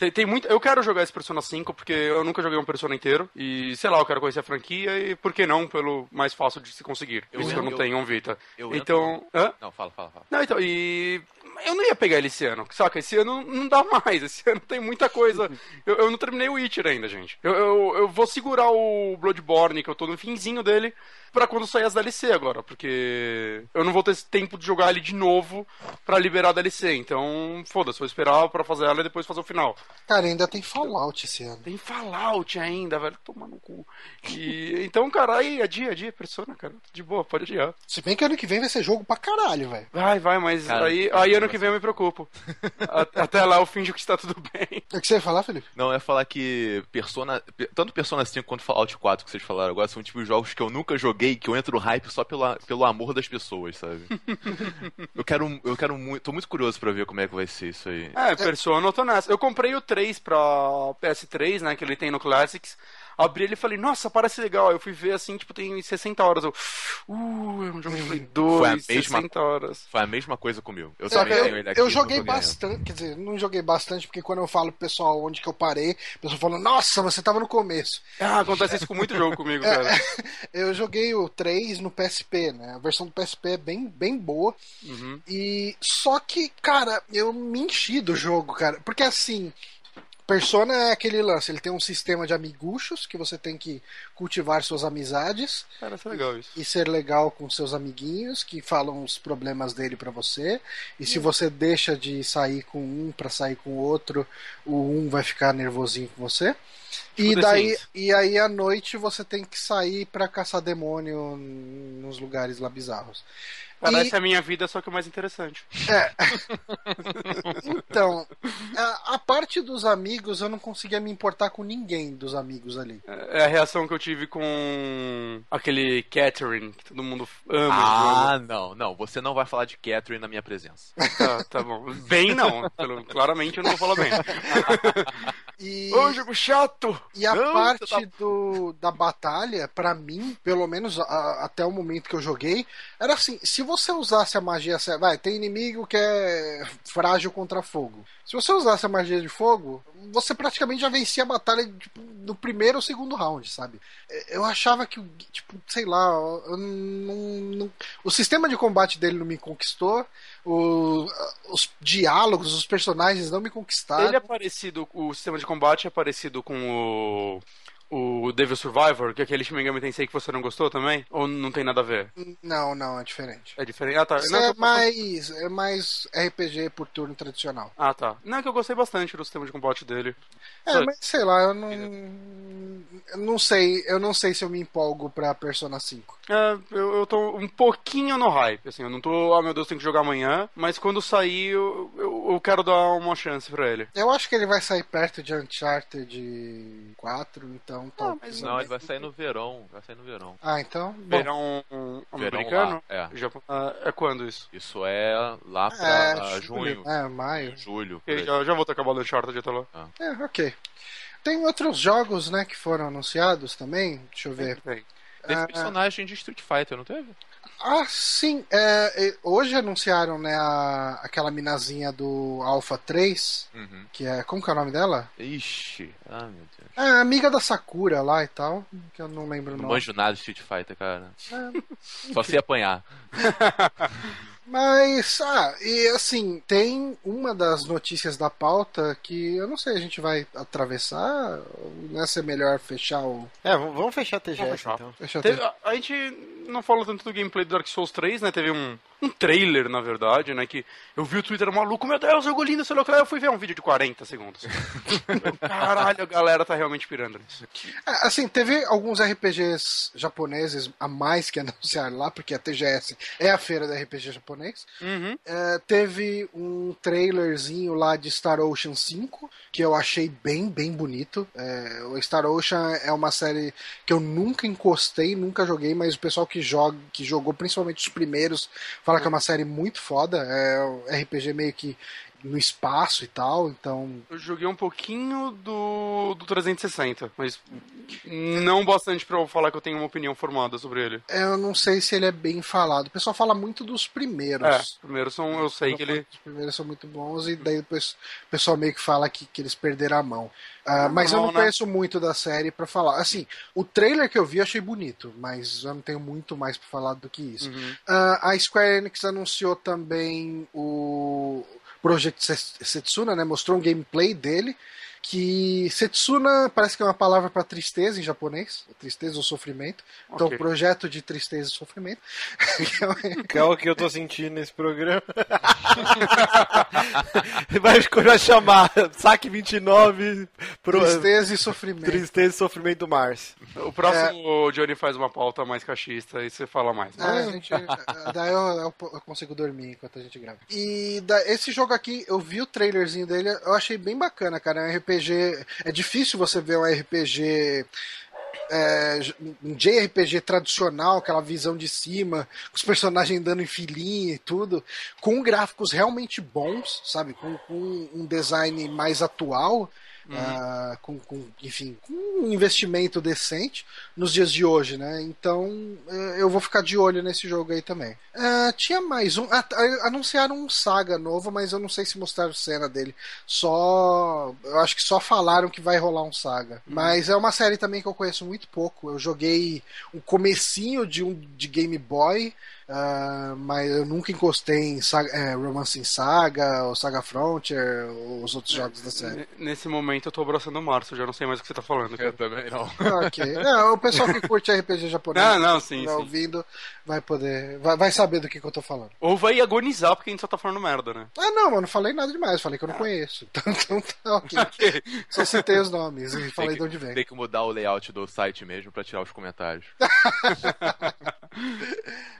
Tem, tem muito... Eu quero jogar esse Persona 5, porque eu nunca joguei um Persona inteiro. E, sei lá, eu quero conhecer a franquia e, por que não, pelo mais fácil de se conseguir.
Eu
Isso que eu não
entro-
tenho um Vita.
eu
então... Hã?
Não, fala, fala, fala.
Não, então, e. Eu não ia pegar ele esse ano, saca? Esse ano não dá mais, esse ano tem muita coisa. Eu, eu não terminei o Witcher ainda, gente. Eu, eu, eu vou segurar o Bloodborne, que eu tô no finzinho dele, pra quando sair as DLC agora, porque eu não vou ter tempo de jogar ele de novo pra liberar a DLC. Então, foda-se, vou esperar pra fazer ela e depois fazer o final.
Cara, ainda tem Fallout esse ano.
Tem Fallout ainda, velho, toma no cu. E, então, cara, aí, adia, adia, Persona, cara, de boa, pode adiar.
Se bem que ano que vem vai ser jogo pra caralho, velho.
Vai, vai, mas
Cara,
aí, aí ano que vem eu me preocupo. Até lá eu finjo que está tudo bem.
O que você ia falar, Felipe?
Não, eu ia falar que Persona. pe- Tanto Persona 5 quanto Fallout 4 que vocês falaram agora são tipo jogos que eu nunca joguei, que eu entro no hype só pela, pelo amor das pessoas, sabe? eu quero, eu quero muito. Tô muito curioso pra ver como é que vai ser isso aí.
É, Persona eu tô nessa. Eu comprei o 3 pra PS3, né, que ele tem no Classics. Abri ele e falei, nossa, parece legal. Aí eu fui ver assim, tipo, tem 60 horas. Eu, uh, é um jogo de Play 2,
Foi a mesma-
60 horas.
Foi a mesma coisa comigo. Eu
Eu,
também
eu-
tenho ele aqui.
eu joguei bastante, quer dizer, não joguei bastante, porque quando eu falo pro pessoal onde que eu parei, o pessoal fala, nossa, você tava no começo.
Ah, acontece isso com muito jogo comigo, cara.
Eu joguei o 3 no PSP, né? A versão do PSP é bem, bem boa.
Uhum.
E só que, cara, eu me enchi do jogo, cara. Porque assim, Persona é aquele lance, ele tem um sistema de amiguchos que você tem que cultivar suas amizades
Cara, isso é legal isso.
e ser legal com seus amiguinhos que falam os problemas dele pra você. E se você deixa de sair com um pra sair com o outro, o um vai ficar nervosinho com você. E
The
daí e aí à noite você tem que sair pra caçar demônio nos lugares lá bizarros.
Parece
E-
a minha vida, só que o mais interessante.
É. então, a, a parte dos amigos eu não conseguia me importar com ninguém dos amigos ali.
É a reação que eu tive com aquele Catherine, que todo mundo ama.
Ah, não, não. Você não vai falar de Catherine na minha presença.
Tá, tá bom. Bem não. Pelo- claramente eu não vou falar bem.
E,
Ô, jogo chato!
e a
Não,
parte
tá-
do, da batalha, pra mim, pelo menos a- até o momento que eu joguei, era assim: se você usasse a magia. Vai, tem inimigo que é frágil contra fogo. Se você usasse a magia de fogo, você praticamente já vencia a batalha tipo, no primeiro ou segundo round, sabe? Eu achava que, o tipo, sei lá, eu não, não- o sistema de combate dele não me conquistou, o- os diálogos, os personagens não me conquistaram.
Ele é parecido, o sistema de combate é parecido com o, o Devil Survivor, que é aquele Shin Megami Tensei que você não gostou também? Ou não tem nada a ver?
Não, não, é diferente.
É diferente? Ah, tá. Não,
é
eu tô-
mais, é mais RPG por turno tradicional.
Ah, tá. Não, é que eu gostei bastante do sistema de combate dele.
É,
Só-
mas sei lá, eu não. Eu não sei, eu não sei se eu me empolgo pra Persona 5.
É, eu, eu tô um pouquinho no hype, assim, eu não tô, ah meu Deus, tem que jogar amanhã, mas quando sair eu, eu, eu quero dar uma chance pra ele.
Eu acho que ele vai sair perto de Uncharted 4, então talvez.
Não, ele vai sair no verão. Vai sair no verão.
Ah, então. Bom,
Verão um,
Verão
americano?
lá, é.
Japão- ah, é quando isso?
Isso é lá pra
é,
ah, junho.
É, maio.
Julho.
já, já vou ter acabado o Uncharted até lá.
É, ok. Tem outros jogos, né, que foram anunciados também. Deixa eu ver.
Bem,
Teve
Ah,
personagem de Street Fighter, não teve?
Ah, sim. é, é, hoje anunciaram, né, a, aquela minazinha do Alpha 3,
Uhum.
que é. Como que é o nome dela?
Ixi. Ah, meu Deus.
É amiga da Sakura lá e tal, que eu não lembro o
Não
nome.
manjo nada de Street Fighter, cara.
É,
Só se apanhar.
Mas, ah, e assim, tem uma das notícias da pauta que eu não sei, a gente vai atravessar, ou não é melhor fechar o.
É, vamos fechar a TGS
Vamos fechar.
então.
Ter...
a, a gente não falou tanto do gameplay do Dark Souls 3, né? Teve um, um trailer, na verdade, né? Que eu vi o Twitter maluco, meu Deus, jogo lindo, sei lá o que lá. Eu fui ver um vídeo de 40 segundos. Caralho, a galera tá realmente pirando nisso.
É, assim, teve alguns RPGs japoneses a mais que anunciaram lá, porque a TGS é a feira do RPG japonês.
Uhum.
É, teve um trailerzinho lá de Star Ocean 5, que eu achei bem, bem bonito. É, o Star Ocean é uma série que eu nunca encostei, nunca joguei, mas o pessoal que, joga, que jogou, principalmente os primeiros, fala que é uma série muito foda. É um RPG meio que no espaço e tal, então
Eu joguei um pouquinho do, do 360, mas não bastante pra eu falar que eu tenho uma opinião formada sobre ele.
eu não sei se ele é bem falado. O pessoal fala muito dos primeiros.
É, primeiro são, eu sei que ele.
Os primeiros são muito bons e daí depois o pessoal meio que fala que, que eles perderam a mão. Ah, mas eu
não,
não
né?
conheço muito da série pra falar. Assim, o trailer que eu vi eu achei bonito, mas eu não tenho muito mais pra falar do que isso.
Uhum.
Ah, a Square Enix anunciou também o Project Setsuna, né? Mostrou um gameplay dele. Que Setsuna parece que é uma palavra para tristeza em japonês, tristeza ou sofrimento. Então,
Ok.
projeto de tristeza e sofrimento.
Que é o que eu tô sentindo nesse programa. vai, vai chamar Saque 29 pro
tristeza e sofrimento.
Tristeza e Sofrimento do Mars.
O próximo o Johnny faz uma pauta mais cachista e você fala mais.
É, a gente, daí eu, eu- eu consigo dormir enquanto a gente grava. E da- esse jogo aqui, eu vi o trailerzinho dele, eu achei bem bacana, cara. É um RPG. É difícil você ver um RPG. É, um JRPG tradicional, aquela visão de cima, com os personagens andando em filinha e tudo, com gráficos realmente bons, sabe? Com, com um design mais atual. Ah, com, com, enfim, com um investimento decente nos dias de hoje, né? Então eh, eu vou ficar de olho nesse jogo aí também. Ah, tinha mais um. ah, anunciaram um saga novo, mas eu não sei se mostraram cena dele. Só. Eu acho que só falaram que vai rolar um saga. Mas é uma série também que eu conheço muito pouco. Eu joguei um comecinho de um de Game Boy. Uh, mas eu nunca encostei em saga, é, Romance em Saga, ou Saga Frontier, ou os outros jogos da série.
Nesse momento eu tô abraçando o Marcio, já não sei mais o que você tá falando.
Eu também não.
ok. Não, o pessoal que curte RPG japonês,
não, não, sim,
tá
sim.
ouvindo, vai poder. Vai, vai, saber do que, que eu tô falando.
Ou vai agonizar porque a gente só tá falando merda, né?
Ah, não, eu não falei nada demais, falei que eu não ah. conheço. Então, então tá ok. okay. Só citei os nomes e falei
que,
de onde vem.
Tem que mudar o layout do site mesmo pra tirar os comentários.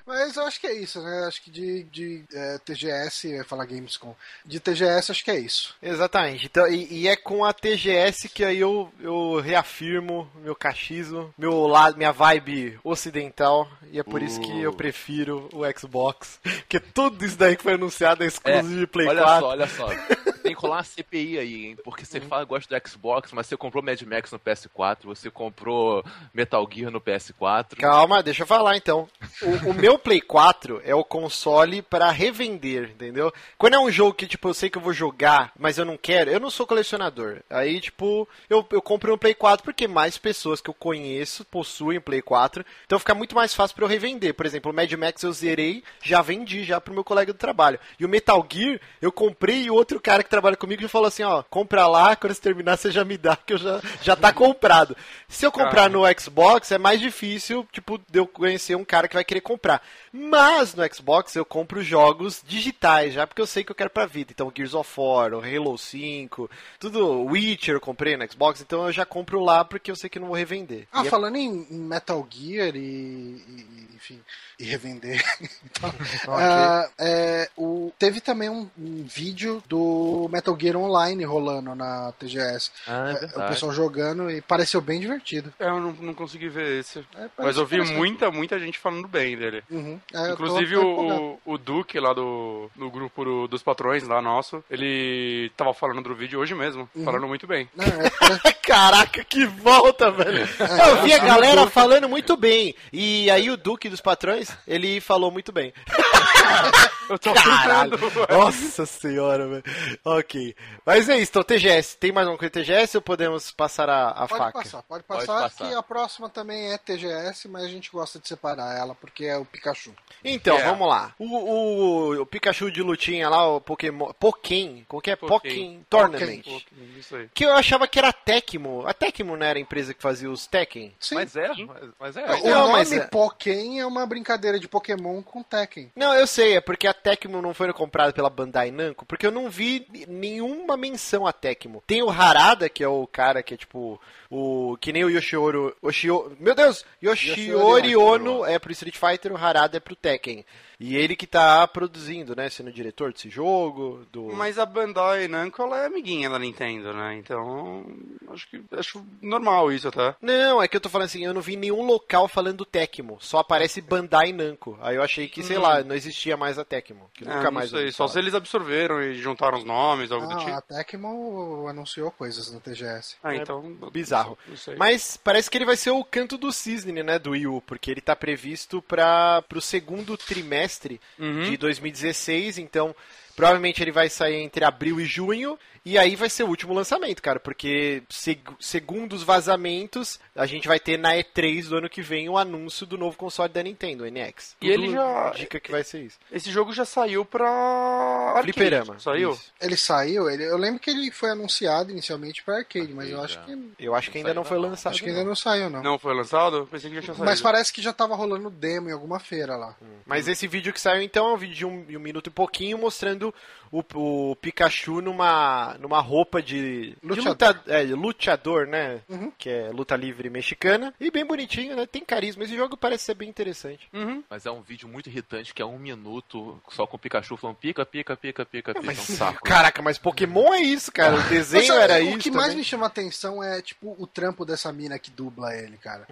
Mas eu acho que é isso, né? Acho que de, de é, TGS, falar Gamescom, de TGS acho que é isso.
Exatamente. Então, e, e, é com a TGS que aí eu, eu reafirmo meu cachismo, meu lado, minha vibe ocidental, e é por uh. isso que eu uh. prefiro o Xbox. Porque tudo isso daí que foi anunciado é exclusivo é, de Play
olha
4.
Olha só, olha só. Tem que rolar uma CPI aí, hein? Porque você uhum. fala gosta do Xbox, mas você comprou Mad Max no PS4, você comprou Metal Gear no PS4.
Calma, deixa eu falar então. O, o meu Play 4 é o console para revender, entendeu? Quando é um jogo que, tipo, eu sei que eu vou jogar, mas eu não quero, eu não sou colecionador. Aí, tipo, eu, eu compro um Play 4 porque mais pessoas que eu conheço possuem Play 4. Então fica muito mais fácil para eu revender. Por exemplo, o Mad Max eu zerei, já vendi já pro meu colega do trabalho. E o Metal Gear, eu comprei e outro cara que trabalha comigo já falou assim, ó, compra lá, quando você terminar você já me dá, que eu já, já tá comprado. Se eu comprar no Xbox, é mais difícil, tipo, de eu conhecer um cara que vai querer comprar. Mas no Xbox eu compro jogos digitais já, porque eu sei que eu quero pra vida. Então Gears of War, Halo 5, tudo Witcher eu comprei no Xbox, então eu já compro lá porque eu sei que não vou revender.
Ah,
e
é falando é... em Metal Gear e, e enfim, e revender. então, okay. uh, é, o, teve também um, um, vídeo do Metal Gear Online rolando na TGS.
Ah, é,
é o pessoal jogando e pareceu bem divertido.
É, eu não, não consegui ver esse. É, mas eu vi muita, muita gente falando bem dele.
Uhum.
É, Inclusive o, o Duque lá do, do grupo do, dos patrões lá nosso, ele tava falando do vídeo hoje mesmo, uhum. falando muito bem.
Não, Caraca, que volta, velho! eu vi a galera falando muito bem. E aí o Duque dos patrões, ele falou muito bem.
Eu tô
Caralho. Nossa senhora, velho. Ok. Mas é isso, então TGS. Tem mais uma coisa TGS ou podemos passar a, a
pode
faca?
Passar, pode passar, pode passar. Que a próxima também é TGS, mas a gente gosta de separar ela porque é o Pikachu.
Então, yeah. vamos lá. O, o, o, Pikachu de lutinha lá, o Pokémon. Pokémon. Qual que é? Pokémon Tournament. Pokémon, isso aí. Que eu achava que era Tecmo. A Tecmo não era a empresa que fazia os Tekken?
Sim. Mas é, mas é.
O não, nome mas é... Pokémon é uma brincadeira de Pokémon com Tekken.
Não, eu sei, é porque a Tecmo não foi comprada pela Bandai Namco, porque eu não vi nenhuma menção a Tecmo. Tem o Harada, que é o cara que é tipo o que nem o Yoshioro, Yoshio, meu Deus, Yoshiori Ono é pro Street Fighter, o Harada é pro Tekken. E ele que tá produzindo, né? Sendo diretor desse jogo. Do...
Mas a Bandai Namco ela é amiguinha da Nintendo, né? Então. Acho que acho normal isso, tá?
Não, é que eu tô falando assim, eu não vi nenhum local falando Tecmo. Só aparece Bandai Namco. Aí eu achei que, sei hum. lá, não existia mais a Tecmo. Que nunca
é,
mais.
Sei, só se eles absorveram e juntaram os nomes, algo
ah,
do tipo.
A Tecmo anunciou coisas no TGS.
Ah, então. É bizarro. Mas parece que ele vai ser o canto do cisne, né? Do Wii U, porque ele tá previsto para pro segundo trimestre uhum. de 2016, então provavelmente ele vai sair entre abril e junho e aí vai ser o último lançamento, cara, porque seg segundo os vazamentos, a gente vai ter na E3 do ano que vem o anúncio do novo console da Nintendo, o NX.
E ele já
dica que vai ser isso.
Esse jogo já saiu pra
Fliperama.
Saiu?
Isso. Ele saiu, ele, eu lembro que ele foi anunciado inicialmente para arcade, mas eu acho que
eu acho que ainda não foi lançado.
Acho que ainda não saiu não.
Não foi lançado? Pensei que já tinha saído.
Mas parece que já tava rolando demo em alguma feira lá.
Hum. Mas esse vídeo que saiu então é um vídeo de um, um minuto e pouquinho mostrando o, o Pikachu numa numa roupa de, luteador. de luta, é, luteador, né? Uhum. Que é luta livre mexicana. E bem bonitinho, né? Tem carisma. Esse jogo parece ser bem interessante.
Uhum. Mas é um vídeo muito irritante que é um minuto só com o Pikachu falando pica, pica, pica, pica, pica.
Mas,
é um saco.
Caraca, mas Pokémon é isso, cara. O desenho era
o
isso.
O que
também.
mais me chama atenção é, tipo, o trampo dessa mina que dubla ele, cara.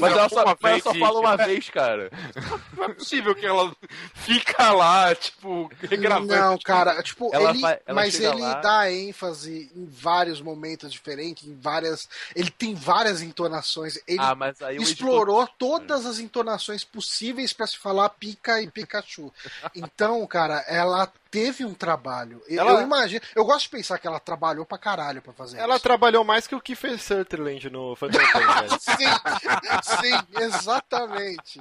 mas ela só, mas ela só fala uma vez, cara.
Não é possível que ela fica lá, tipo, regravando.
Não, cara, tipo, ela ele, vai, mas ele lá... dá ênfase em vários momentos diferentes, em várias. Ele tem várias entonações. Ele
ah,
explorou editor... todas as entonações possíveis para se falar pica e Pikachu. Então, cara, ela teve um trabalho. Eu,
Ela-
eu imagino. Eu gosto de pensar que ela trabalhou pra caralho pra fazer
Ela
isso.
trabalhou mais que o Kiefer Sutherland no Phantom Pain, velho.
Sim, sim, exatamente.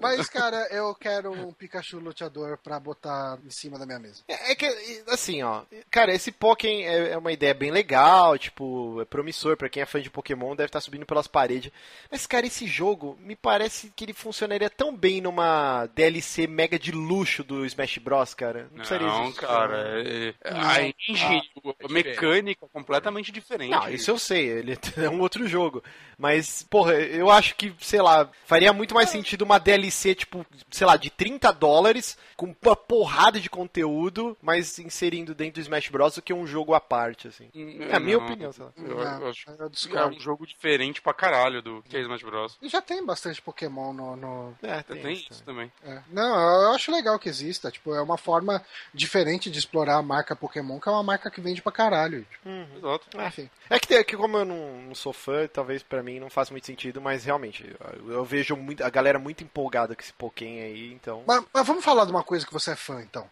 Mas, cara, eu quero um Pikachu luteador pra botar em cima da minha mesa.
É é que, assim, ó, cara, esse Pokémon é é uma ideia bem legal, tipo, é promissor pra quem é fã de Pokémon, deve estar subindo pelas paredes. Mas, cara, esse jogo me parece que ele funcionaria tão bem numa DLC mega de luxo do Smash Bros, cara. Não, precisaria
Não,
existir.
cara. É, a engine, a mecânica é completamente diferente.
Não, isso eu sei, ele é um outro jogo. Mas, porra, eu acho que, sei lá, faria muito mais sentido uma DLC, tipo, sei lá, de 30 dólares, com uma porrada de conteúdo, mas inserindo dentro do Smash Bros. do que um jogo à parte, assim. É a minha
Não,
opinião, sei lá.
Eu,
Não,
eu acho
eu
que é
discordo.
um jogo diferente pra caralho do que é Smash Bros.
E já tem bastante Pokémon no. no-
É,
Tem,
tem,
isso também.
é. Não, eu acho legal que exista. Tipo, é uma forma diferente de explorar a marca Pokémon, que é uma marca que vende pra caralho. Tipo,
Exato.
enfim.
É que, é que como eu não, não sou fã, talvez pra mim não faça muito sentido, mas realmente, eu, eu vejo muito, a galera muito empolgada com esse Pokémon aí, então
Mas, mas vamos falar de uma coisa que você é fã, então.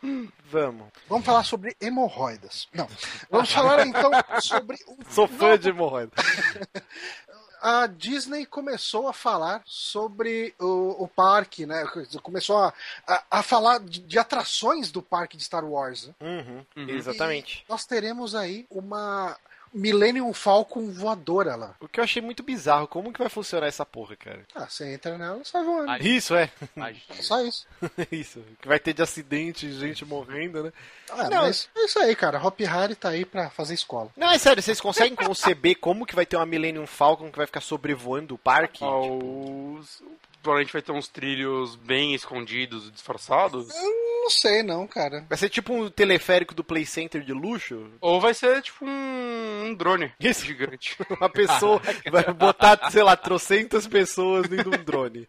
vamos.
Vamos falar sobre hemorroidas. Não. Vamos falar então sobre. um
Sou fã de hemorroida.
a Disney começou a falar sobre o, o parque, né? Começou a, a, a falar de, de atrações do parque de Star Wars. né?
Uhum, Exatamente.
E nós teremos aí uma Millennium Falcon voadora lá.
O que eu achei muito bizarro, como que vai funcionar essa porra, cara?
Ah, você entra nela e sai voando.
Ai.
Isso, é.
Magia.
Só isso.
Isso. Que vai ter de acidente, gente morrendo, né?
Ah,
Não.
mas é isso aí, cara. Hop Harry tá aí pra fazer escola.
Não, é sério, vocês conseguem conceber como que vai ter uma Millennium Falcon que vai ficar sobrevoando o parque?
Ah,
Tipo,
Os... Provavelmente vai ter uns trilhos bem escondidos, disfarçados.
Não sei, não, cara.
Vai ser tipo um teleférico do Play Center de luxo?
Ou vai ser tipo um, um drone
Isso.
gigante.
Uma pessoa vai botar, sei lá, trocentas pessoas dentro de um drone.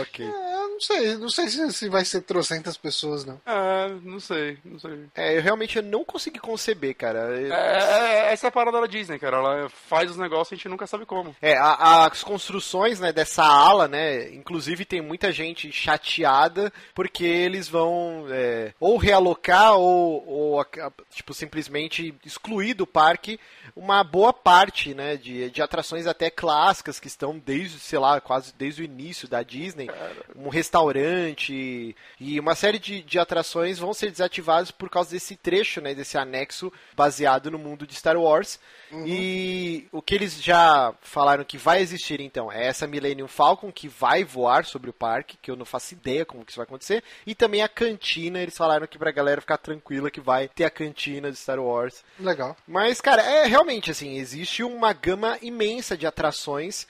Ok.
É, eu não sei. Não sei se, se vai ser trocentas pessoas, não.
É, não sei, não sei.
É, eu realmente eu não consegui conceber, cara. Eu-
É, essa é a parada da Disney, cara. Ela faz os negócios e a gente nunca sabe como.
É, a- as construções né, dessa ala, né? Inclusive tem muita gente chateada porque eles vão é, ou realocar ou, ou, tipo, simplesmente excluir do parque uma boa parte né, de, de atrações até clássicas que estão desde, sei lá, quase desde o início da Disney. Um restaurante e uma série de, de atrações vão ser desativadas por causa desse trecho, né, desse anexo baseado no mundo de Star Wars. E o que eles já falaram que vai existir então é essa Millennium Falcon que vai voar sobre o parque, que eu não faço ideia como que isso vai acontecer, e também a cantina, eles falaram que pra galera ficar tranquila que vai ter a cantina de Star Wars.
Legal.
Mas, cara, é realmente assim, existe uma gama imensa de atrações.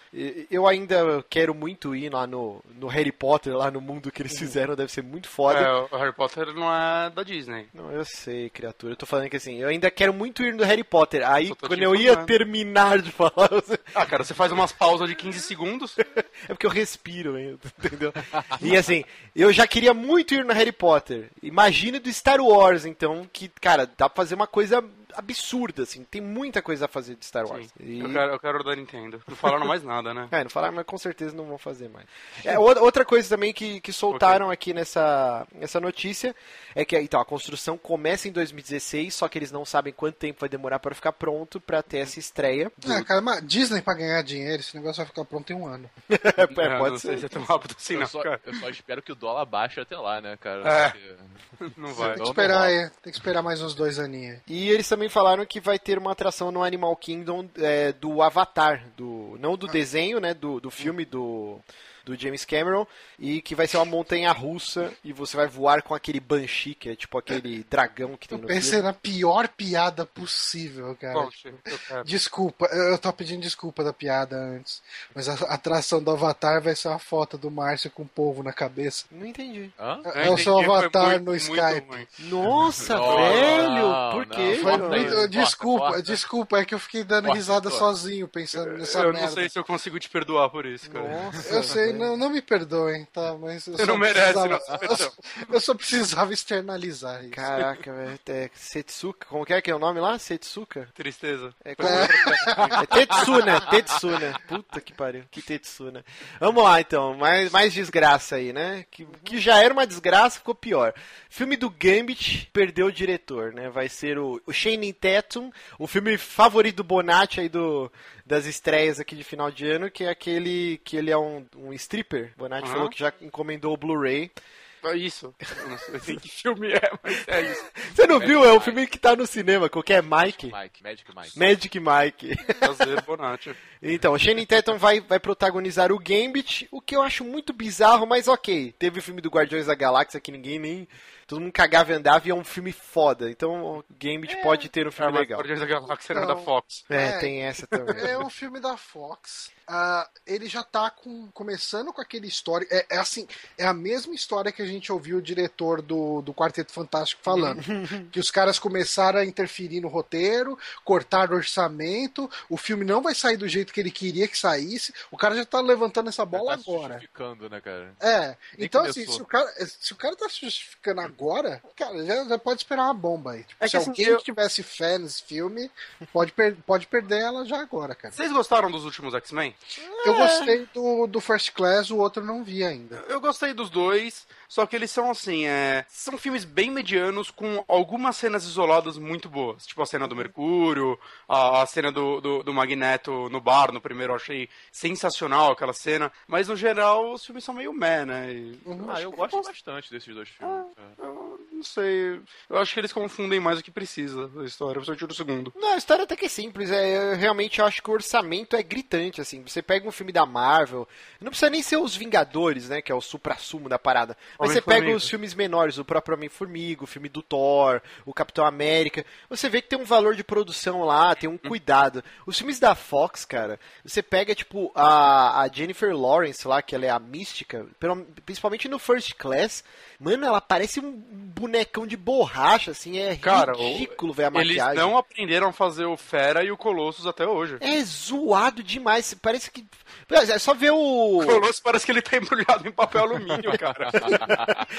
Eu ainda quero muito ir lá no, no Harry Potter, lá no mundo que eles fizeram, deve ser muito foda.
É, o Harry Potter não é da Disney.
Não, eu sei, criatura. Eu tô falando que assim, eu ainda quero muito ir no Harry Potter. Aí, quando eu ia terminar de falar, você-
Ah, cara, você faz umas pausas de 15 segundos.
é porque eu respiro ainda, entendeu? E assim, eu já queria muito ir no Harry Potter. Imagina do Star Wars, então, que, cara, dá pra fazer uma coisa absurda, assim. Tem muita coisa a fazer de Star Wars.
Sim.
E-
Eu, quero, eu quero da Nintendo. Não falaram mais nada, né?
É, não falaram, mas com certeza não vão fazer mais. É, outra outra coisa também que, que soltaram aqui nessa, nessa notícia é que então, a construção começa em 2016, só que eles não sabem quanto tempo vai demorar para ficar pronto para ter essa estreia. do-
É, cara, mas Disney pra ganhar dinheiro, esse negócio vai ficar pronto em um ano.
É,
É,
pode
não
ser.
sei se é tão rápido assim,
Eu
não,
só,
cara.
eu só espero que o dólar baixe até lá, né, cara?
É.
Porque-
Não vai.
Tem que esperar aí, tem que esperar mais uns dois aninhos.
E eles também falaram que vai ter uma atração no Animal Kingdom é, do Avatar, do não do desenho, né, do, do filme do, do James Cameron, e que vai ser uma montanha russa e você vai voar com aquele Banshee, que é tipo aquele dragão que tem
Eu
no
pensei
filme.
na pior piada possível, cara.
Poxa, eu quero.
Desculpa, eu eu tô pedindo desculpa da piada antes. Mas a atração do Avatar vai ser uma foto do Márcio com um polvo na cabeça.
Não entendi.
Hã?
Eu
É o seu avatar
muito,
no Skype.
Nossa,
Não,
velho!
não,
Por
não.
quê?
Foi
Corta
muito- desculpa,
corta, corta.
desculpa, é que eu fiquei dando
Corta,
risada sozinho pensando nessa
Eu
merda.
não sei se eu consigo te perdoar por isso, cara.
Nossa,
Eu sei. Não, não me perdoem, tá? Mas eu
Você
só
não merece,
precisava-
não.
eu, só, eu só precisava externalizar isso.
Caraca, velho. É Setsuka. Como que é que é o nome lá? Setsuka?
Tristeza.
É, como... é Tetsuna, Tetsuna. Puta que pariu. Que Tetsuna. Vamos lá, então. Mais, mais desgraça aí, né? Que, que já era uma desgraça, ficou pior. Filme do Gambit perdeu o diretor, né? Vai ser o, o Shane Tatum, o filme favorito do Bonatti aí do, das estreias aqui de final de ano, que é aquele que ele é um, um stripper. Bonatti
Aham.
falou que já encomendou o Blu-ray.
É isso. Eu não sei que filme é, mas é isso.
Você não viu? É o filme que tá no cinema, qualquer Mike.
Mike, Magic Mike.
Magic Mike.
Prazer, Bonatti.
Então, o Shane Tatum vai, vai protagonizar o Gambit, o que eu acho muito bizarro, mas ok. Teve o filme do Guardiões da Galáxia que ninguém nem. Todo mundo cagava e andava e é um filme foda. Então o Gambit pode ter um
É,
filme
mas
legal.
Guardiões da Galáxia é da. Fox.
É,
É.
tem essa também.
É um filme da Fox. Ah, ele já tá com, começando com aquele história. É, é assim, é a mesma história que a gente ouviu o diretor do, do Quarteto Fantástico falando. que os caras começaram a interferir no roteiro, cortar orçamento, o filme não vai sair do jeito que ele queria que saísse. O cara já tá levantando essa bola
tá se
agora.
justificando, né, cara?
É,
Nem
então
começou.
assim, se o, cara, se o cara tá se justificando agora, cara, já, já pode esperar uma bomba aí. Tipo,
É
se
que, assim,
alguém
eu-
tivesse fé nesse filme, pode, per- pode perder ela já agora, cara.
Vocês gostaram dos últimos X-Men?
Eu gostei do, do First Class, o outro eu não vi ainda.
Eu gostei dos dois, só que eles são assim, é... são filmes bem medianos com algumas cenas isoladas muito boas. Tipo a cena do Mercúrio, a, a cena do, do, do Magneto no bar, no primeiro eu achei sensacional aquela cena. Mas no geral os filmes são meio meh, né? E
Ah, eu gosto bastante desses dois filmes. cara.
eu não sei. Eu acho que eles confundem mais do que precisa da história, principalmente do segundo.
Não, a história até que é simples. É, eu realmente acho que o orçamento é gritante, assim. Você pega um filme da Marvel, não precisa nem ser os Vingadores, né? Que é o supra-sumo da parada. Mas você
Homem-Formiga.
pega os filmes menores, o próprio Homem-Formiga, o filme do Thor, o Capitão América. Você vê que tem um valor de produção lá, tem um cuidado. Os filmes da Fox, cara, você pega, tipo, a, a Jennifer Lawrence lá, que ela é a mística, principalmente no First Class. Mano, ela parece um bonecão de borracha, assim, é
Cara,
ridículo, velho, a
Eles
maquiagem.
não aprenderam a fazer o Fera e o Colossus até hoje.
É zoado demais. Parece que. É só ver o.
O Colossus parece que ele tá embrulhado em papel alumínio, cara.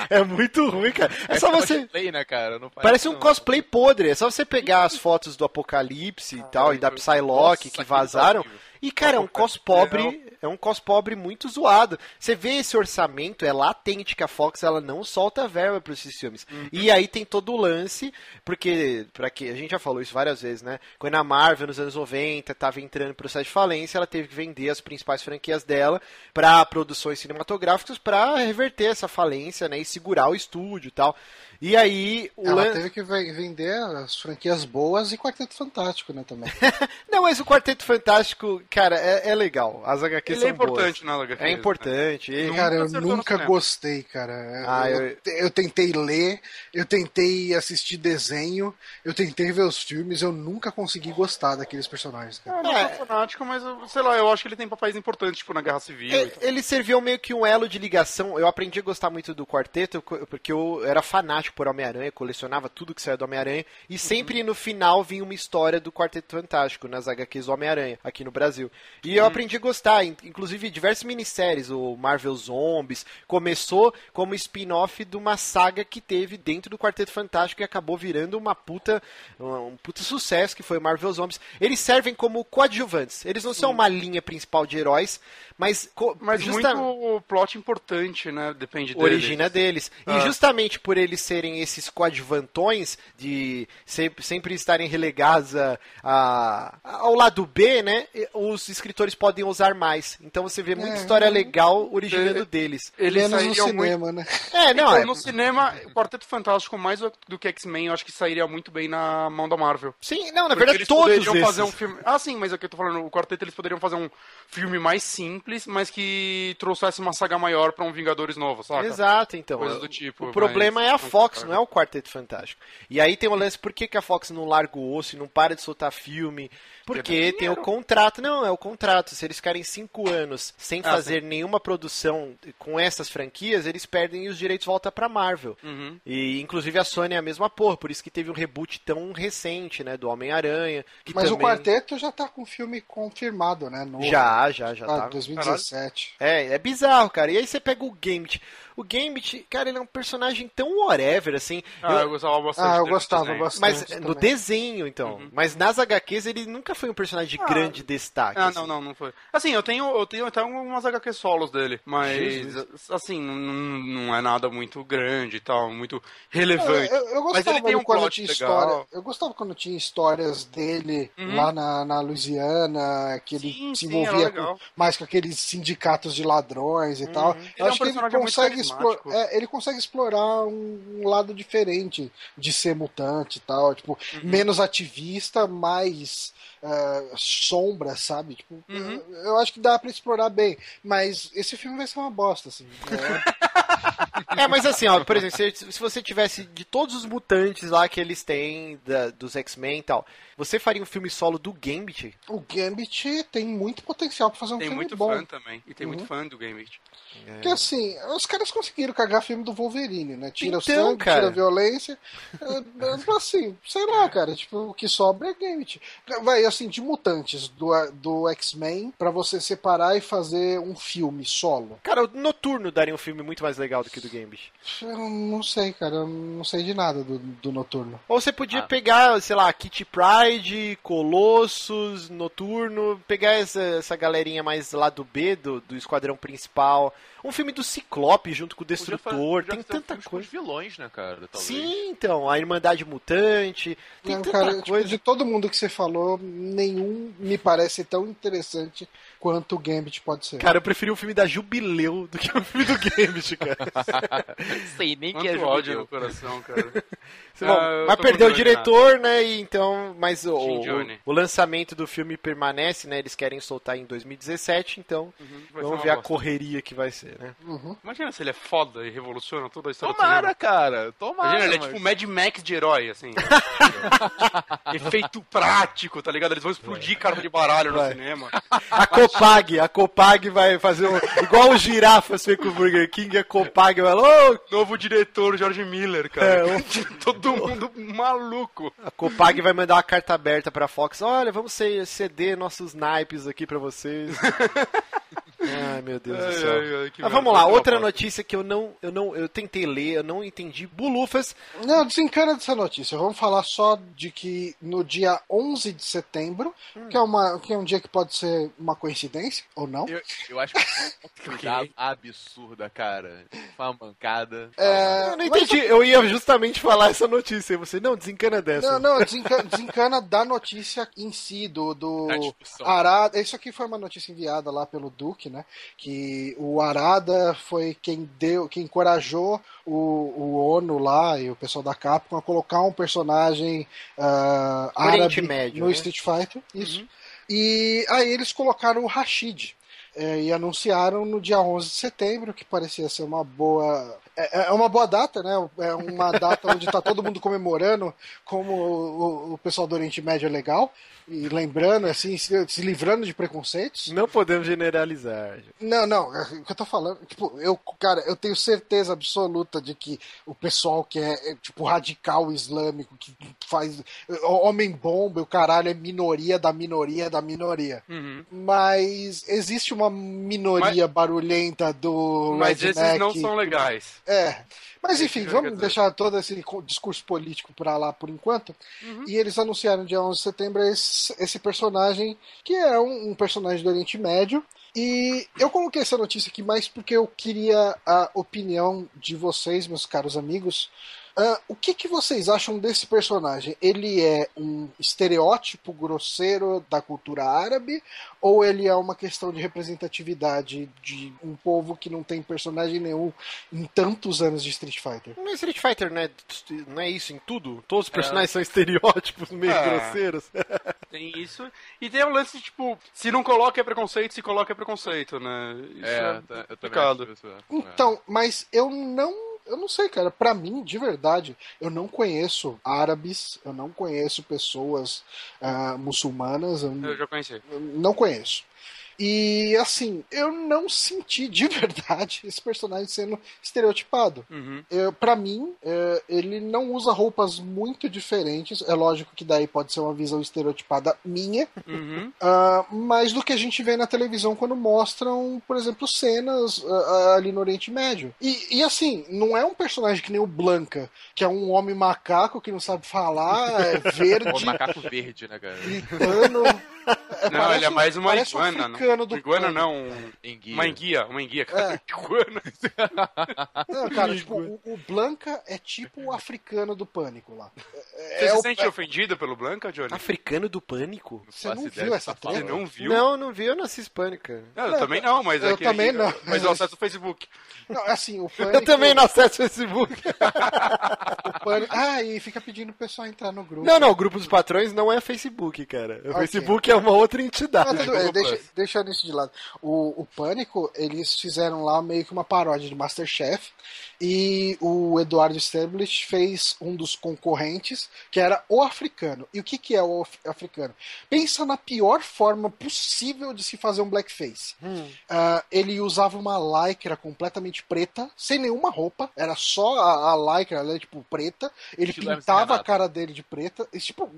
É muito ruim, cara. É só você.
Cosplay, né, cara? Não
Parece um
não.
cosplay podre. É só você pegar as fotos do Apocalipse e tal, e da Psylocke
Nossa,
que
que
vazaram.
horrível.
E, cara, é um cos pobre, é um cos pobre muito zoado. Você vê esse orçamento, é latente que a Fox ela não solta verba para esses filmes. E aí tem todo o lance, porque, para que a gente já falou isso várias vezes, né? Quando a Marvel nos anos 90 estava entrando em processo de falência, ela teve que vender as principais franquias dela para produções cinematográficas para reverter essa falência, né? E segurar o estúdio e tal. E aí o
Ela
lan-
teve que ve- vender as franquias boas e Quarteto Fantástico, né, também.
Não, mas o Quarteto Fantástico, cara, é, é legal. As HQs
Ele
são
é importante
boas.
na HQ.
É importante. E-
Nunca
Cara, eu nunca gostei, cara.
Ah,
eu,
eu-
eu tentei ler, eu tentei assistir desenho, eu tentei ver os filmes, eu nunca consegui gostar daqueles personagens, cara.
Eu não sou fanático, mas sei lá, eu acho que ele tem papéis importantes, tipo na Guerra Civil. e
É,
tal.
ele serviu meio que um elo de ligação. Eu aprendi a gostar muito do quarteto porque eu era fanático por Homem-Aranha, colecionava tudo que saía do Homem-Aranha. E sempre no final vinha uma história do Quarteto Fantástico nas HQs do Homem-Aranha, aqui no Brasil. E eu aprendi a gostar, in- inclusive diversas minisséries. O Marvel Zombies começou como spin-off de uma saga que teve dentro do Quarteto Fantástico e acabou virando uma puta, um, um puta sucesso que foi o Marvel Zombies. Eles servem como coadjuvantes. Eles não são uma linha principal de heróis, mas, co-
Mas
justa-
muito plot importante, né? Depende dele.
origina deles. E
Ah.
justamente por eles serem esses coadjuvantões de sempre, sempre estarem relegados a, a- ao lado B, né? Os escritores podem usar mais. Então você vê muita
É.
história legal originando
É.
deles.
Eles
Menos no
sairiam muito...
cinema, né?
É, não,
Então,
é,
no cinema, o Quarteto Fantástico, mais do que X-Men, eu acho que sairia muito bem na mão da Marvel.
sim, não, na
Porque
verdade
eles
todos
poderiam
esses.
fazer um filme. Ah, sim, mas é o que eu tô falando. O Quarteto eles poderiam fazer um filme mais simples, mas que trouxesse uma saga maior pra um Vingadores novo, saca?
Exato, então.
Coisas do tipo,
o problema
mas-
é a Fox, não é o Quarteto Fantástico. E aí tem o lance, por que, que a Fox não larga o osso e não para de soltar filme? Porque tem o contrato. Não, é o contrato. Se eles ficarem cinco anos sem
Ah,
fazer nenhuma produção com essas franquias, eles perdem e os direitos voltam pra Marvel.
Uhum.
E inclusive a Sony é a mesma porra, por isso que teve um reboot tão recente, né? Do Homem-Aranha. que
Mas o
também-
quarteto já tá com o filme confirmado, né? No,
Já, já, já
ah,
tá.
2017.
É, é bizarro, cara. E aí você pega o Gambit. O Gambit, cara, ele é um personagem tão whatever, assim.
Ah,
Eu-
eu gostava bastante.
Ah, eu gostava bastante.
mas no
também.
desenho, então. Mas nas HQs ele nunca foi um personagem de
Ah.
grande destaque.
Ah,
assim.
não, não, não foi. Assim, eu tenho, eu tenho até umas HQ solos dele, mas
Jesus.
assim, não, não é nada muito grande e tal, muito relevante.
Eu, eu
Mas
gostava
ele tem um
quando
plot
tinha
legal.
história. Eu gostava quando tinha histórias dele
Uhum.
lá na, na Louisiana, que ele
Sim,
se envolvia com- mais com aqueles sindicatos de ladrões e tal.
Ele
Eu
é um
acho que ele consegue, explo-
carismático.
é, ele consegue explorar um, um lado diferente de ser mutante e tal. Tipo,
Uhum.
menos ativista, mais é, sombra, sabe? Tipo,
Uhum.
eu, eu acho que dá pra explorar bem. Mas esse filme vai ser uma bosta, assim. É,
É, mas assim, ó, por exemplo, se, se você tivesse de todos os mutantes lá que eles têm, da- dos X-Men e tal, você faria um filme solo do Gambit?
o Gambit tem muito potencial pra fazer um
Tem
filme
muito
bom.
fã também. E tem
Uhum.
muito fã do Gambit.
Porque assim, os caras conseguiram cagar filme do Wolverine, né? Tira o
Então,
sangue,
cara.
tira a violência. É, mas, assim, sei lá, cara. Tipo, o que sobra é Gambit. Vai, assim, de mutantes do, do X-Men, pra você separar e fazer um filme solo.
Cara, o Noturno daria um filme muito mais legal do que o do Gambit.
Eu não sei, cara. Eu não sei de nada do, do Noturno.
Ou você podia
Ah.
pegar, sei lá, Kitty Pride, Colossus, Noturno, pegar essa, essa galerinha mais lá do B, do, do esquadrão principal. Um filme do Ciclope junto com o Destrutor,
podia
tem
fazer
tanta
com
coisa.
os vilões, né, cara? Talvez.
Sim, então, a Irmandade Mutante, tem
Não,
tanta
cara, tipo,
coisa.
de todo mundo que você falou, nenhum me parece tão interessante quanto o Gambit pode ser.
Cara, eu preferi um filme da Jubileu do que um filme do Gambit, cara.
Sei nem
Quanto
que é
ódio
Jubileu.
no coração, cara.
Bom,
Ah,
mas perdeu o diretor, né? E então, mas o, o, o lançamento do filme permanece, né? Eles querem soltar em 2017, então
Uhum,
vamos ver a correria que vai ser, né?
Uhum.
Imagina se ele é foda e revoluciona toda a história do
Tomara, cara. Tomara.
Imagina, ele é
mas-
tipo Mad Max de herói, assim. Efeito prático, tá ligado? Eles vão explodir carta de baralho no
Vai.
cinema.
A Copag, a Copag vai fazer um, igual o girafas fez com o Burger King, a Copag vai lá, "Ô,
Novo diretor, George Miller,
É,
cara.
o-
Todo mundo maluco.
a Copag vai mandar uma carta aberta pra Fox, olha, vamos ce- ceder nossos naipes aqui pra vocês. Ai, meu Deus do
Ai,
céu.
ai, ai,
Mas vamos lá, outra notícia que eu não, eu não, eu tentei ler, eu não entendi. Bulufas,
Não, desencana dessa notícia. Vamos falar só de que no dia 11 de setembro, que, é uma, que é um dia que pode ser uma coincidência, ou não.
Eu, eu acho que foi uma absurda, cara. Foi uma mancada.
É,
eu não
mas-
entendi, eu ia justamente falar essa notícia, e você, não, desencana dessa.
Não, não, desencana, desencana da notícia em si, do, do. Arada. Isso aqui foi uma notícia enviada lá pelo Duque, né? Que o Arada foi quem deu, quem encorajou o, o ONU lá e o pessoal da Capcom a colocar um personagem
Oriente
árabe
Médio,
no
né?
Street Fighter. Isso. E aí eles colocaram o Rashid. é, e anunciaram no dia 11 de setembro, que parecia ser uma boa. É, é uma boa data, né? É uma data onde está todo mundo comemorando como o, o- pessoal do Oriente Médio é legal. E lembrando, assim, se, se livrando de preconceitos.
Não podemos generalizar.
Não, não, é o que eu tô falando, tipo, eu, cara, eu tenho certeza absoluta de que o pessoal que é, é, tipo, radical islâmico, que faz homem-bomba, e o caralho é minoria da minoria da minoria.
Uhum.
Mas existe uma minoria barulhenta do
Mas
redneck.
esses não são legais.
É. Mas enfim, vamos deixar todo esse discurso político pra lá por enquanto.
Uhum.
E eles anunciaram dia 11 de setembro esse, esse personagem, que é um, um personagem do Oriente Médio. E eu coloquei essa notícia aqui mais porque eu queria a opinião de vocês, meus caros amigos. Ah, o que, que vocês acham desse personagem? Ele é um estereótipo grosseiro da cultura árabe ou ele é uma questão de representatividade de um povo que não tem personagem nenhum em tantos anos de Street Fighter?
Não é Street Fighter, não é, não é isso em tudo? Todos os personagens são estereótipos meio
É.
grosseiros.
Tem isso. E tem o lance de, tipo, se não coloca é preconceito, se coloca é preconceito, né? Isso
É,
é,
tá- eu também
complicado.
acho isso. é.
Então, mas eu não Eu não sei, cara. Pra mim, de verdade, eu não conheço árabes, eu não conheço pessoas uh, muçulmanas. Eu,
eu já conheci.
Eu não conheço. E assim, eu não senti de verdade esse personagem sendo estereotipado.
Uhum.
para mim, é, ele não usa roupas muito diferentes. É lógico que daí pode ser uma visão estereotipada minha,
uhum.
uh, mas do que a gente vê na televisão quando mostram, por exemplo, cenas uh, ali no Oriente Médio. E, e, assim, não é um personagem que nem o Blanca, que é um homem macaco que não sabe falar, é verde.
o macaco verde, né, cara?
Gritando.
É, não, ele é mais uma iguana.
Um africano do
iguana não, um... enguia. uma enguia. Uma enguia, cara. É. Iguana.
Não, cara, tipo, o, o, Blanca é tipo o africano do Pânico lá.
É, Você é se o... sente ofendido pelo Blanca, Johnny?
Africano do Pânico?
Você não viu essa treta? Você
não viu?
Não, não vi, eu não assisto Pânico.
Não, eu também não, mas
eu
é
também não.
Mas eu acesso o Facebook.
Não, assim, o Pânico...
Eu também não acesso o Facebook.
o Pânico... Ah, e fica pedindo o pessoal entrar no grupo.
Não, não, o grupo dos patrões não é Facebook, cara. O okay. Facebook é uma outra entidade.
Não, bem, deixa, deixa isso de lado. O, o Pânico, eles fizeram lá meio que uma paródia de Masterchef. E o Eduardo Stablish fez um dos concorrentes, que era o africano. E o que, que é o africano? Pensa na pior forma possível de se fazer um blackface.
Hum.
Uh, ele usava uma lycra completamente preta, sem nenhuma roupa, era só a, a lycra, ela é tipo preta. Ele Estilo pintava a cara dele de preta. E, tipo,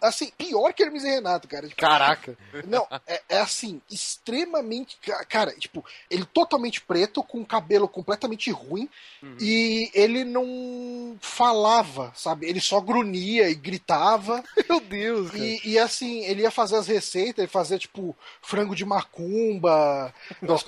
assim, pior que Hermes e Renato, cara. Tipo,
Caraca!
Não, é, é assim, extremamente. Cara, tipo, ele totalmente preto, com cabelo completamente ruim. Uhum. E ele não falava, sabe? Ele só grunhia e gritava.
Meu Deus!
E, e, assim, ele ia fazer as receitas, ele fazia tipo frango de macumba. Nossa,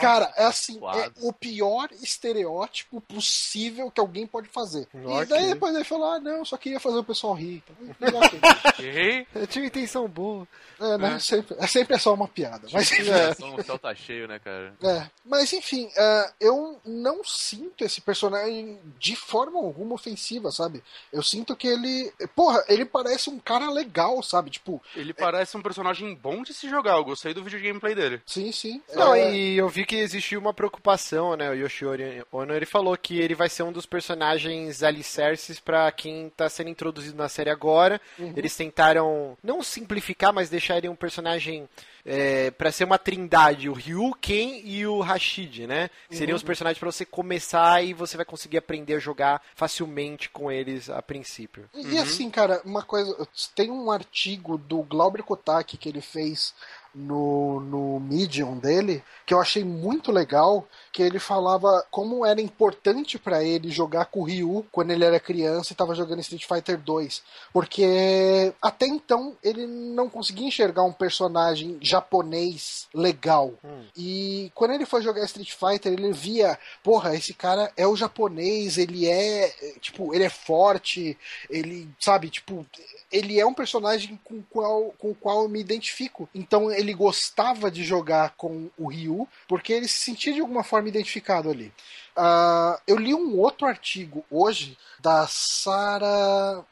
cara, é assim, é o pior estereótipo possível que alguém pode fazer. Okay. E daí depois ele falou: ah, não, só queria fazer o pessoal rir.
Eu tinha intenção boa.
É, né? É. Sempre, é sempre é só uma piada. Mas, é.
O céu tá cheio, né, cara?
É. Mas enfim, uh, eu não sinto esse personagem de forma alguma ofensiva, sabe? Eu sinto que ele. Porra, ele parece um cara legal, sabe? Tipo.
Ele é... parece um personagem bom de se jogar. Eu gostei do vídeo gameplay dele.
Sim, sim.
Não, é... e eu vi que existiu uma preocupação, né? O Yoshiori Ono ele falou que ele vai ser um dos personagens alicerces para quem tá sendo introduzido na série agora. Uhum. Eles tentaram não simplificar, mas deixar ele um personagem é, para ser uma trindade, o Ryu, Ken e o Rashid, né? Seriam uhum. os personagens para você começar e você vai conseguir aprender a jogar facilmente com eles a princípio.
E uhum. assim, cara, uma coisa, tem um artigo do Glauber Kotaki que ele fez no, no Medium dele, que eu achei muito legal, que ele falava como era importante para ele jogar com o Ryu quando ele era criança e estava jogando Street Fighter 2, porque até então ele não conseguia enxergar um personagem japonês legal. Hum. E quando ele foi jogar Street Fighter, ele via, porra, esse cara é o japonês, ele é, tipo, ele é forte, ele, sabe, tipo, ele é um personagem com o qual, com o qual eu me identifico. Então ele gostava de jogar com o Ryu, porque ele se sentia de alguma forma identificado ali. Uh, eu li um outro artigo hoje da Sara.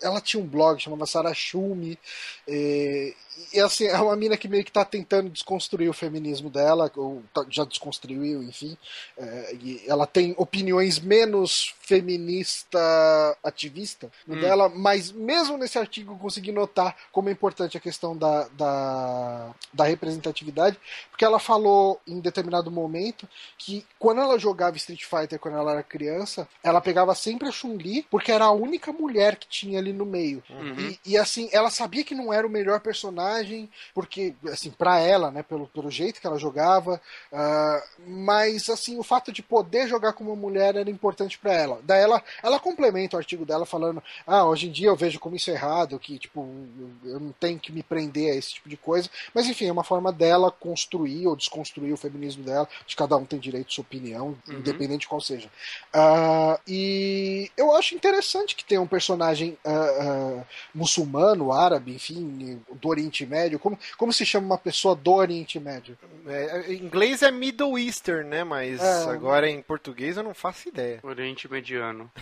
Ela tinha um blog chamava Sara Schumi. E, e assim, é uma mina que meio que está tentando desconstruir o feminismo dela, ou tá, já desconstruiu, enfim. É, e ela tem opiniões menos feminista ativista hum. dela, mas mesmo nesse artigo eu consegui notar como é importante a questão da, da, da representatividade, porque ela falou em determinado momento que quando ela jogava Street Fighter quando ela era criança, ela pegava sempre a Chun-Li, porque era a única mulher que tinha ali no meio.
Uhum.
E, e, assim, ela sabia que não era o melhor personagem, porque, assim, pra ela, né, pelo, pelo jeito que ela jogava, uh, mas, assim, o fato de poder jogar com uma mulher era importante para ela. Daí ela, ela complementa o artigo dela falando, ah, hoje em dia eu vejo como isso é errado, que, tipo, eu não tenho que me prender a esse tipo de coisa, mas, enfim, é uma forma dela construir ou desconstruir o feminismo dela, de cada um tem direito à sua opinião, uhum. independente de qual seja. Uh, e eu acho interessante que tenha um personagem uh, uh, muçulmano, árabe, enfim, do Oriente Médio. Como, como se chama uma pessoa do Oriente Médio?
É, em inglês é Middle Eastern, né? Mas é. agora em português eu não faço ideia.
Oriente Mediano.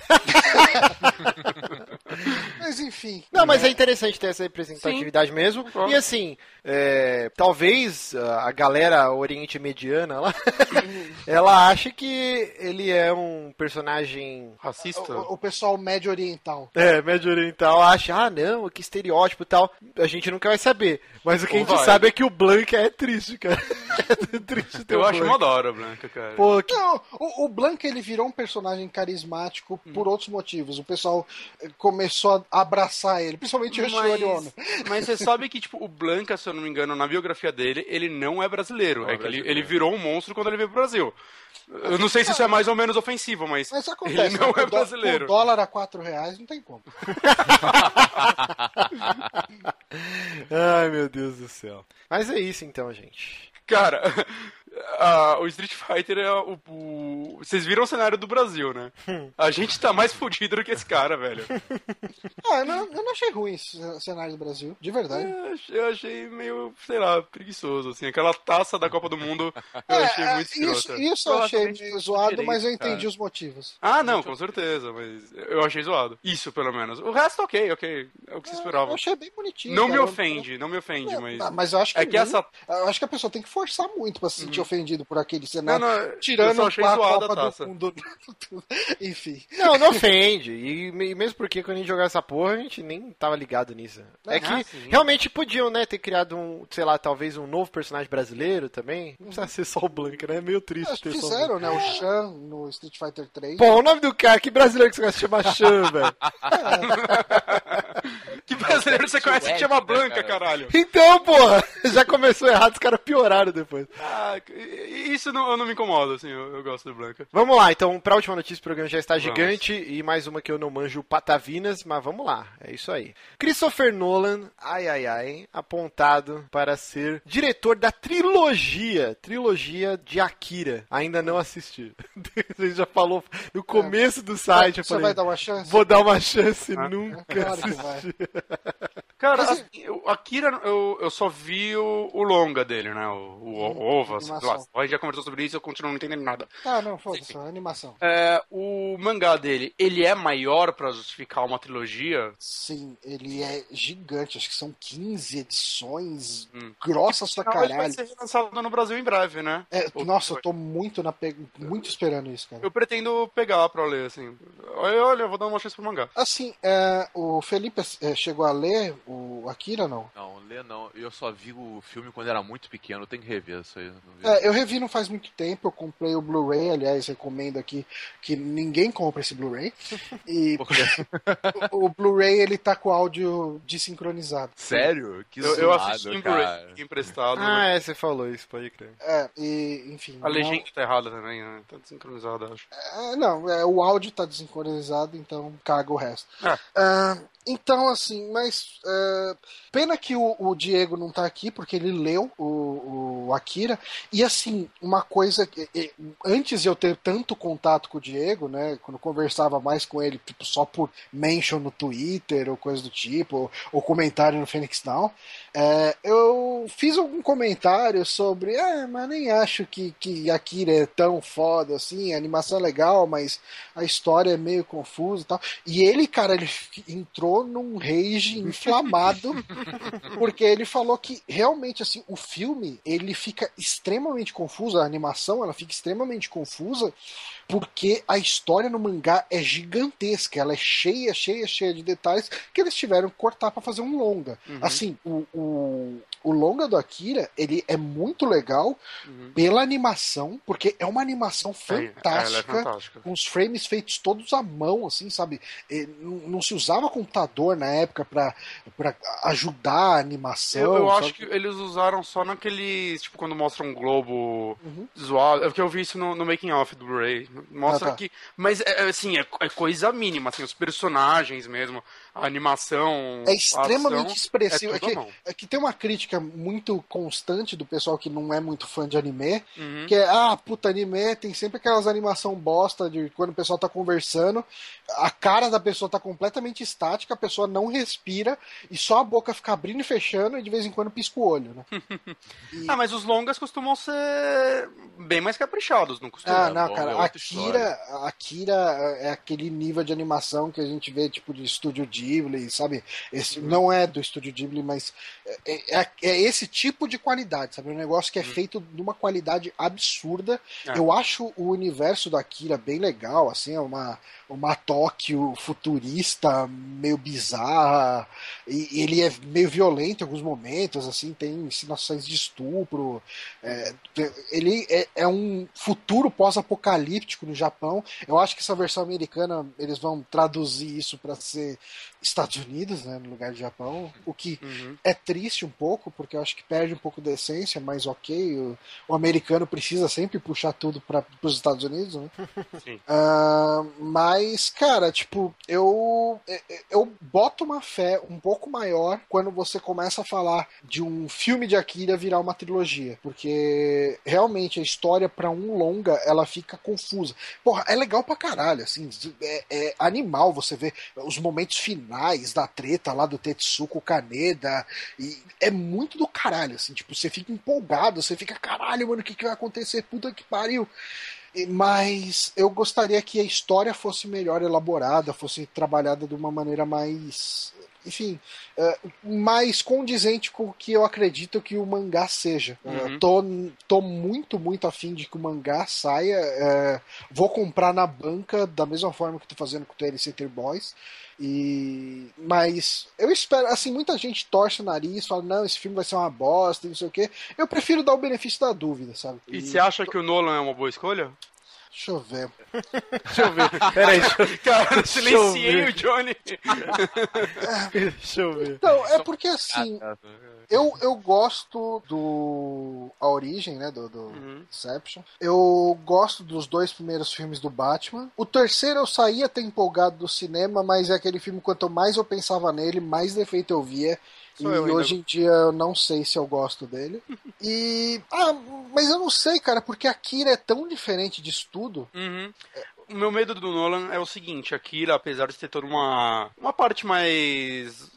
Mas enfim.
Não, mas é interessante ter essa representatividade mesmo.
Claro.
E assim, é, talvez a a galera oriente mediana lá, ela ache que ele é um personagem
Racista?
O, o pessoal médio oriental.
É, médio oriental acha, ah não, que estereótipo e tal. A gente nunca vai saber. Mas o que a
Ou
gente
vai.
sabe é que o Blanca é triste, cara. Triste ter
Eu
o
acho uma da hora, Blanca, cara.
Pô, que...
Não, o, o Blanca ele virou um personagem carismático por outros motivos. O pessoal eh, começou a abraçar ele, principalmente o Yoshiro Ono.
Mas, mas você sabe que, tipo, o Blanca, se eu não me engano, na biografia dele, ele não é brasileiro.
Não é
é que ele,
brasileiro.
ele virou um monstro quando ele veio pro Brasil. Eu não sei se isso é mais ou menos ofensivo, mas,
Mas acontece,
ele não
né?
é brasileiro.
Com dólar a 4 reais não tem como.
Ai, meu Deus do céu. Mas é isso então, gente.
Cara, ah, o Street Fighter é o, o- Vocês viram o cenário do Brasil, né?
Hum.
A gente tá mais fudido do que esse cara, velho.
Ah, eu não, eu não achei ruim esse cenário do Brasil, de verdade.
Eu achei- Eu achei meio, sei lá, preguiçoso, assim. Aquela taça da Copa do Mundo eu
É,
achei
é,
muito
isso,
escrota.
isso eu achei meio zoado, mas eu entendi
cara.
os motivos.
Ah, não, com certeza, mas eu achei zoado. Isso, pelo menos. O resto, ok, ok. É o que se
Eu
esperava.
achei bem bonitinho.
Não me
cara.
ofende, não me ofende,
Eu-
mas.
Mas eu acho que
É que
nem-
essa.
Eu acho que a pessoa tem que forçar muito pra se sentir ofendido por aquele
Não,
cenário.
não, eu
Tirando
só achei
a Copa
a taça.
do Mundo. Enfim.
Não, não ofende. E me- mesmo porque quando a gente jogava essa porra, a gente nem tava ligado nisso. É
Ah,
que
sim.
realmente podiam, né, ter criado um, sei lá, talvez um novo personagem brasileiro também. Não precisa ser só o Blanca, né? É meio triste
Acho que
ter só o
fizeram, né? O Shan no Street Fighter 3.
Pô, o nome do cara, que brasileiro que você gosta de chamar Chan, velho?
Que brasileiro você conhece que chama
né,
Blanca,
cara?
caralho?
Então, porra, já começou errado, os caras pioraram depois.
Ah, isso não, eu não me incomoda, assim, eu, eu gosto do Blanca.
Vamos lá, então, pra última notícia, o programa já está
Vamos.
gigante e mais uma que eu não manjo patavinas, mas vamos lá, é isso aí. Christopher Nolan, ai ai ai, apontado para ser diretor da trilogia, trilogia de Akira. Ainda não assisti. A gente já falou no começo do site, eu
Você
falei,
vai dar uma chance?
vou dar uma chance,
Ah,
nunca
Claro que
assisti.
Cara, assim, eu- Akira, eu, eu só vi o, o longa dele, né? O, o Ova, sei lá. A gente já conversou sobre isso eu continuo não entendendo nada.
Ah, não, foda-se, é animação.
É, o mangá dele, ele é maior pra justificar uma trilogia?
Sim, ele é gigante, acho que são 15 edições
Hum.
grossas pra
Não, ele vai
caralho.
ser relançado no Brasil em breve, né?
É, nossa, eu tô muito na pe... muito esperando isso, cara.
Eu pretendo pegar pra ler, assim. Olha, olha, eu vou dar uma chance pro mangá.
Assim, é, o Felipe é, chegou a ler o Akira, não?
Não, lê não. Eu só vi o filme quando era muito pequeno. Eu tenho que rever isso aí.
É, eu revi não faz muito tempo, eu comprei o Blu-ray, aliás, recomendo aqui que ninguém compra esse Blu-ray. E
Porque-
o, o Blu-ray ele tá com áudio desincronizado.
Sério? Que
Eu, eu
zoado,
assisti em. Blu-ray emprestado.
Ah, é, você falou isso, pode crer.
É, e enfim.
A legenda tá errada também, né? Tá desincronizada, acho.
É, não, é, o áudio tá desincronizado, então caga o resto.
Ah.
Ah, então, assim, mas. é, pena que o, o Diego não tá aqui, porque ele leu o, o Akira. E, assim, uma coisa. que- antes de eu ter tanto contato com o Diego, né? Quando conversava mais com ele, tipo, só por mention no Twitter ou coisa do tipo, ou, ou comentário no Phoenix Down, é, eu fiz algum comentário sobre. Ah, mas nem acho que, que Akira é tão foda assim, a animação é legal, mas a história é meio confusa e tal. E ele, cara, ele entrou num rage porque ele falou que realmente, assim, o filme, ele fica extremamente confuso, a animação, ela fica extremamente confusa, porque a história no mangá é gigantesca, ela é cheia, cheia, cheia de detalhes que eles tiveram que cortar pra fazer um longa. Assim, o, o, o longa do Akira, ele é muito legal
Uhum.
pela animação, porque é uma animação
É, é
fantástica
fantástica.
com os frames feitos todos à mão, assim, sabe? Não, se usava computador na época pra ajudar a animação.
Eu, eu acho que eles usaram só naqueles, tipo, quando mostra um globo
Uhum.
zoado. É porque eu vi isso no, no making off do Blu-ray. Mostra
Ah, tá.
que. Mas, é, é, assim, é, é coisa mínima, assim, os personagens mesmo, a animação.
É extremamente
ação,
expressivo.
é
É, que, é que tem uma crítica muito constante do pessoal que não é muito fã de anime,
Uhum.
que é, ah, puta, anime tem sempre aquelas animação bosta de quando o pessoal tá conversando, a cara da pessoa tá completamente estática, a pessoa não respira e só a boca fica abrindo e fechando e de vez em quando pisca o olho, né?
Ah, mas os longas costumam ser bem mais caprichados, não costumam?
Ah, não,
bom,
cara,
é
Akira, Akira é aquele nível de animação que a gente vê, tipo, de estúdio Ghibli, sabe? Esse, Não é do estúdio Ghibli, mas é, é- é esse tipo de qualidade, sabe? Um negócio que é feito de uma qualidade absurda.
É.
Eu acho o universo da Akira bem legal, assim, é uma, uma Tóquio futurista, meio bizarra, e ele é meio violento em alguns momentos, assim, tem ensinações de estupro, é, ele é, é um futuro pós-apocalíptico no Japão. Eu acho que essa versão americana eles vão traduzir isso para ser Estados Unidos, né, no lugar de Japão, o que
Uhum.
é triste um pouco, porque eu acho que perde um pouco da essência, mas ok, o, o americano precisa sempre puxar tudo para os Estados Unidos, né?
Sim.
Ah, mas, cara, tipo, eu, eu boto uma fé um pouco maior quando você começa a falar de um filme de Akira virar uma trilogia, porque realmente a história para um longa ela fica confusa. Porra, é legal pra caralho, assim, é, é animal você ver os momentos finais da treta lá do Tetsuko Kaneda, e é muito do caralho, assim, tipo, você fica empolgado, você fica, caralho, mano, o que, que vai acontecer? Puta que pariu. E- Mas eu gostaria que a história fosse melhor elaborada, fosse trabalhada de uma maneira mais. Enfim, é, mais condizente com o que eu acredito que o mangá seja.
Uhum.
Tô, tô muito, muito afim de que o mangá saia. é, vou comprar na banca da mesma forma que tô fazendo com o TL Center Boys. E mas eu espero, assim, muita gente torce o nariz, fala, não, esse filme vai ser uma bosta, não sei o quê. Eu prefiro dar o benefício da dúvida, sabe?
E você acha que o Nolan é uma boa escolha?
Deixa eu ver.
Deixa eu ver. Peraí, deixa, eu-
Cara, silenciei o Johnny.
deixa eu ver.
Então, é porque assim,
Ah,
eu, eu gosto do. A origem, né? Do, do
Uhum.
Inception. Eu gosto dos dois primeiros filmes do Batman. O terceiro eu saía até empolgado do cinema, mas é aquele filme, quanto mais eu pensava nele, mais defeito eu via.
Sou
e hoje em dia eu não sei se eu gosto dele. E. Ah, mas eu não sei, cara, porque a Kira é tão diferente disso tudo.
Uhum. O meu medo do Nolan é o seguinte, Akira, apesar de ter toda uma, uma parte mais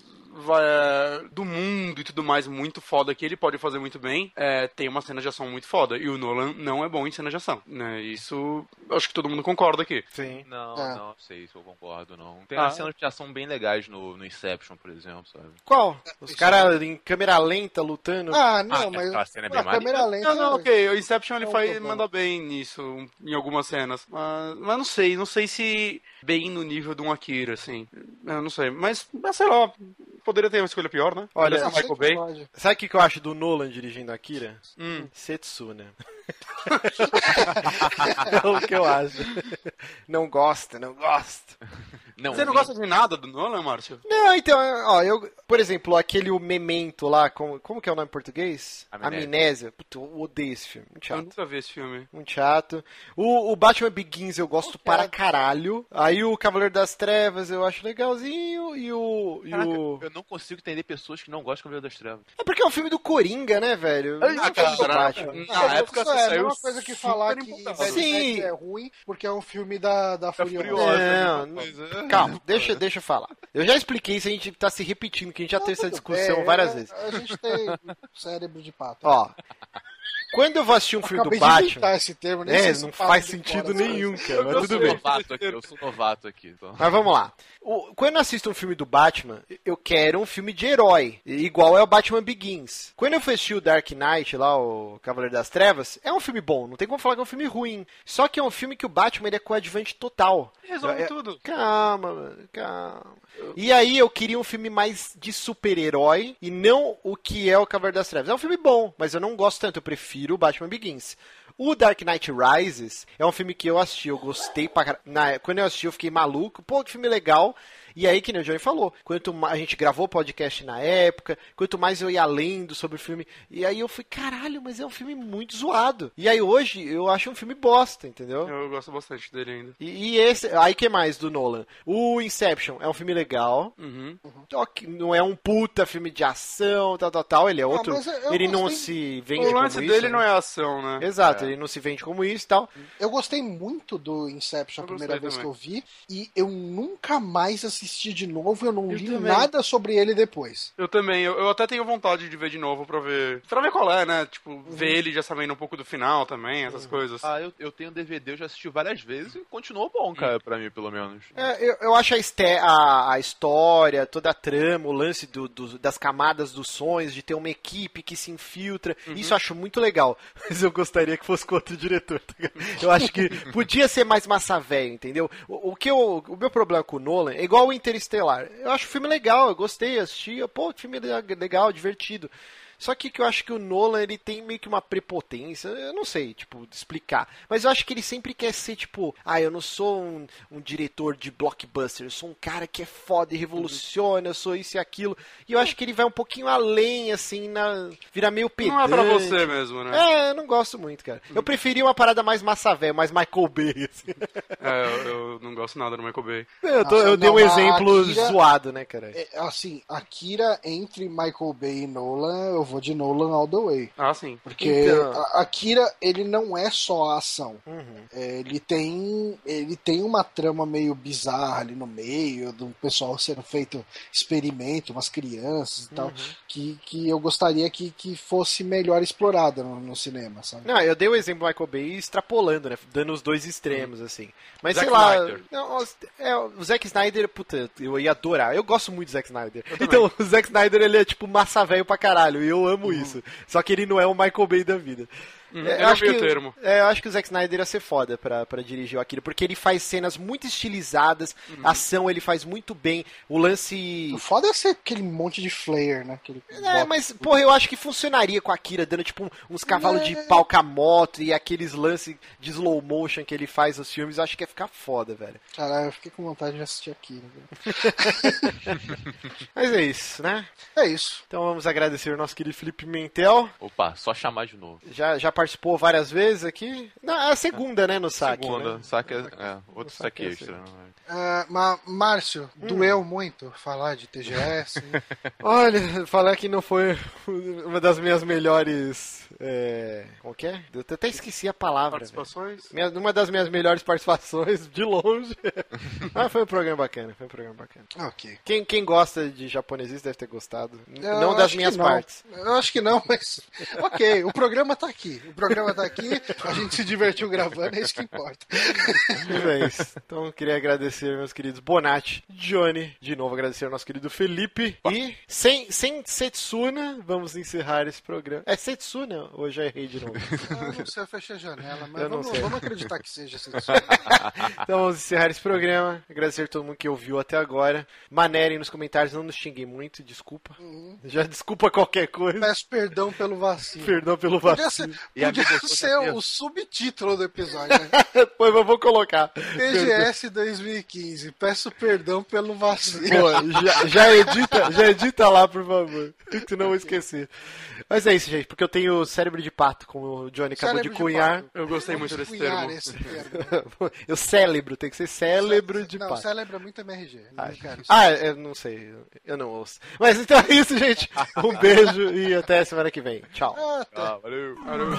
do mundo e tudo mais muito foda que ele pode fazer muito bem, é, tem uma cena de ação muito foda. E o Nolan não é bom em cena de ação. Né? Isso acho que todo mundo concorda aqui.
Sim.
Não,
É.
não sei se eu concordo, não. Tem
Ah.
cenas de ação bem legais no, no Inception, por exemplo, sabe?
Qual? Os caras em câmera lenta lutando.
Ah, não,
Ah,
mas.
aquela cena é bem
a câmera lenta.
Não, não, ok. O Inception ele
Não,
faz, manda bem nisso, em algumas cenas. Mas, mas não sei, não sei se bem no nível de um Akira, assim. Eu não sei. Mas, mas sei lá, poderia ter uma escolha pior, né?
Olha,
sei
Michael Bay.
pode.
Sabe o que que eu acho do Nolan dirigindo Akira?
Hum.
Setsuna. é o que eu acho. Não gosta, não gosta.
Não,
Você não gosta de nada do Nolan, Márcio?
Não, então, ó, eu, por exemplo, aquele o Memento lá, como, como que é o nome em português?
Amnésia.
Amnésia. Puta, eu odeio esse filme, muito
Eu
chato.
nunca vi esse filme.
Muito chato. O, o Batman Begins eu gosto para caralho. Aí o Cavaleiro das Trevas eu acho legalzinho. E o. E
Caraca,
o...
eu não consigo entender pessoas que não gostam de Cavaleiro das Trevas.
É porque é um filme do Coringa, né, velho? Não é um filme do Batman.
Na época
Isso
você
é a
saiu
mesma coisa que falar que
Sim.
É ruim porque é um filme da, da Furiosa.
Não,
mesma coisa.
Calma, deixa, deixa eu falar. Eu já expliquei isso, a gente tá se repetindo, que a gente já
Não,
teve essa discussão
bem,
várias vezes.
A gente tem cérebro de pato.
Ó, quando eu vou assistir um filme
Acabei
do Batman.
esse termo,
É, não faz sentido nenhum, cara, mas
eu
tudo
sou
bem.
novato aqui, eu sou novato aqui. Então.
Mas vamos lá. O- quando eu assisto um filme do Batman, eu quero um filme de herói, igual é o Batman Begins. Quando eu fui assistir o Dark Knight, lá, o Cavaleiro das Trevas, é um filme bom, não tem como falar que é um filme ruim. Só que é um filme que o Batman ele é coadjuvante total.
Resolve
É-
tudo.
Calma, mano, calma. E aí eu queria um filme mais de super-herói e não o que é o Cavaleiro das Trevas. É um filme bom, mas eu não gosto tanto, eu prefiro o Batman Begins. O Dark Knight Rises é um filme que eu assisti, eu gostei pra car... Na... Quando eu assisti, eu fiquei maluco. Pô, que filme legal. E aí, que nem o Johnny falou, quanto mais a gente gravou o podcast na época, quanto mais eu ia lendo sobre o filme, e aí eu fui, caralho, mas é um filme muito zoado. E aí hoje eu acho um filme bosta, entendeu?
Eu gosto bastante dele ainda.
E, e esse, aí que mais do Nolan? O Inception é um filme legal,
Uhum.
Não é um puta filme de ação, tal, tal, tal, ele é outro,
mas eu
ele não se vende
O lance
como
dele
isso,
não
né?
é ação, né?
Exato, ele não se vende como isso e tal.
Eu gostei muito do Inception a primeira vez
também.
que eu vi, e eu nunca mais assisti de novo, eu não
Eu
li
também.
nada sobre ele depois.
Eu também, eu, eu até tenho vontade de ver de novo pra ver. Pra ver qual é, né? Tipo, ver ele já sabendo um pouco do final também, essas coisas.
Ah, eu, eu tenho DVD, eu já assisti várias vezes e continuou bom, cara, pra mim, pelo menos.
É, eu, eu acho a, este- a- a história, toda a trama, o lance do- do- das camadas dos sonhos, de ter uma equipe que se infiltra, isso eu acho muito legal. Mas eu gostaria que fosse com outro diretor. tá? Eu acho que podia ser mais massa velho, entendeu? O, o que eu, o meu problema com o Nolan é igual o Interestelar. Eu acho o filme legal, eu gostei, assisti, pô, filme le- legal, divertido. Só que, que eu acho que o Nolan, ele tem meio que uma prepotência, eu não sei, tipo, explicar. Mas eu acho que ele sempre quer ser, tipo, ah, eu não sou um, um diretor de blockbuster, eu sou um cara que é foda e revoluciona, eu sou isso e aquilo. E eu acho que ele vai um pouquinho além, assim, na... vira meio pedante.
Não é pra você mesmo, né?
É, eu não gosto muito, cara. Eu preferia uma parada mais massa velho, mais Michael Bay, assim.
É, eu, eu não gosto nada do Michael Bay.
Eu, tô-
Nossa,
eu dei um
não,
exemplo
Akira-
zoado, né, cara?
É, assim, Akira entre Michael Bay e Nolan, eu vou de Nolan all the way.
Ah, sim.
Porque
Então.
a Akira, ele não é só a ação.
Uhum.
É, ele tem ele tem uma trama meio bizarra ali no meio, do pessoal sendo feito experimento, umas crianças e tal,
Uhum.
que, que eu gostaria que, que fosse melhor explorada no, no cinema, sabe?
Não, eu dei o exemplo do Michael Bay extrapolando, né? Dando os dois extremos, assim. Mas
Zack
sei lá. Não, é, o Zack Snyder, puta, eu ia adorar. Eu gosto muito do Zack Snyder. Então, o Zack Snyder, ele é tipo massa velho pra caralho. E eu amo isso. Só que ele não é o Michael Bay da vida.
Uhum,
É, eu acho que,
termo.
é, eu acho que o Zack Snyder ia ser foda pra, pra dirigir o Akira, porque ele faz cenas muito estilizadas,
Uhum.
ação ele faz muito bem, o lance...
O foda é ser aquele monte de flare, né? Aquele
É,
bota-
mas, porra, eu acho que funcionaria com a Akira, dando tipo um- uns cavalos de
É.
pau com a moto e aqueles lances de slow motion que ele faz nos filmes, eu acho que ia ficar foda, velho.
Caralho, eu fiquei com vontade de assistir. Né?
Mas é isso, né?
É isso.
Então vamos agradecer o nosso querido Felipe Mentel.
Opa, só chamar de novo.
Já, já participou várias vezes aqui. Não, é a segunda, né, no saque.
Segunda,
né?
saque é, é, outro
saque
saque
é
extra. né?
Ah, ma- Márcio,
Hum.
doeu muito falar de TGS.
Olha, falar que não foi uma das minhas melhores. É... Como que é? Eu até esqueci a palavra.
Participações?
Minha, uma das minhas melhores participações, de longe. ah, foi um programa bacana, foi um programa bacana.
ok.
Quem, quem gosta de japoneses deve ter gostado.
Eu
não das minhas
não.
partes.
Eu acho que não, mas. Ok, o programa tá aqui. O programa tá aqui, a gente se divertiu gravando, é isso que importa.
É isso. Então queria agradecer meus queridos Bonatti, Johnny, de novo agradecer ao nosso querido Felipe. E sem, sem Setsuna, vamos encerrar esse programa. É Setsuna ou eu errei de novo?
Eu não sei, eu fechei a janela, mas
não
vamos, vamos acreditar que seja assim.
Então vamos encerrar esse programa. Agradecer a todo mundo que ouviu até agora. Manerem nos comentários, não nos xinguem muito, desculpa. Já desculpa qualquer coisa.
Peço perdão pelo vacilo.
Perdão pelo
Podia
vacilo.
ser,
E
podia
minha
ser o subtítulo do episódio. Né?
Pois eu vou colocar.
TGS 2015. Peço perdão pelo vacilo.
Pô, já, já edita, já edita lá, por favor. Senão eu vou esquecer. Mas é isso, gente, porque eu tenho cérebro de pato, como o Johnny acabou
Cérebro
de cunhar.
Eu gostei muito desse termo.
esse termo.
eu cérebro, tem que ser cérebro de
Não,
pato.
cérebro é muito MRG. Não isso.
Ah, eu não sei, eu não ouço. Mas então é isso, gente. Um beijo e até semana que vem. Tchau.
Ah, tá.
Ah, valeu.
Valeu.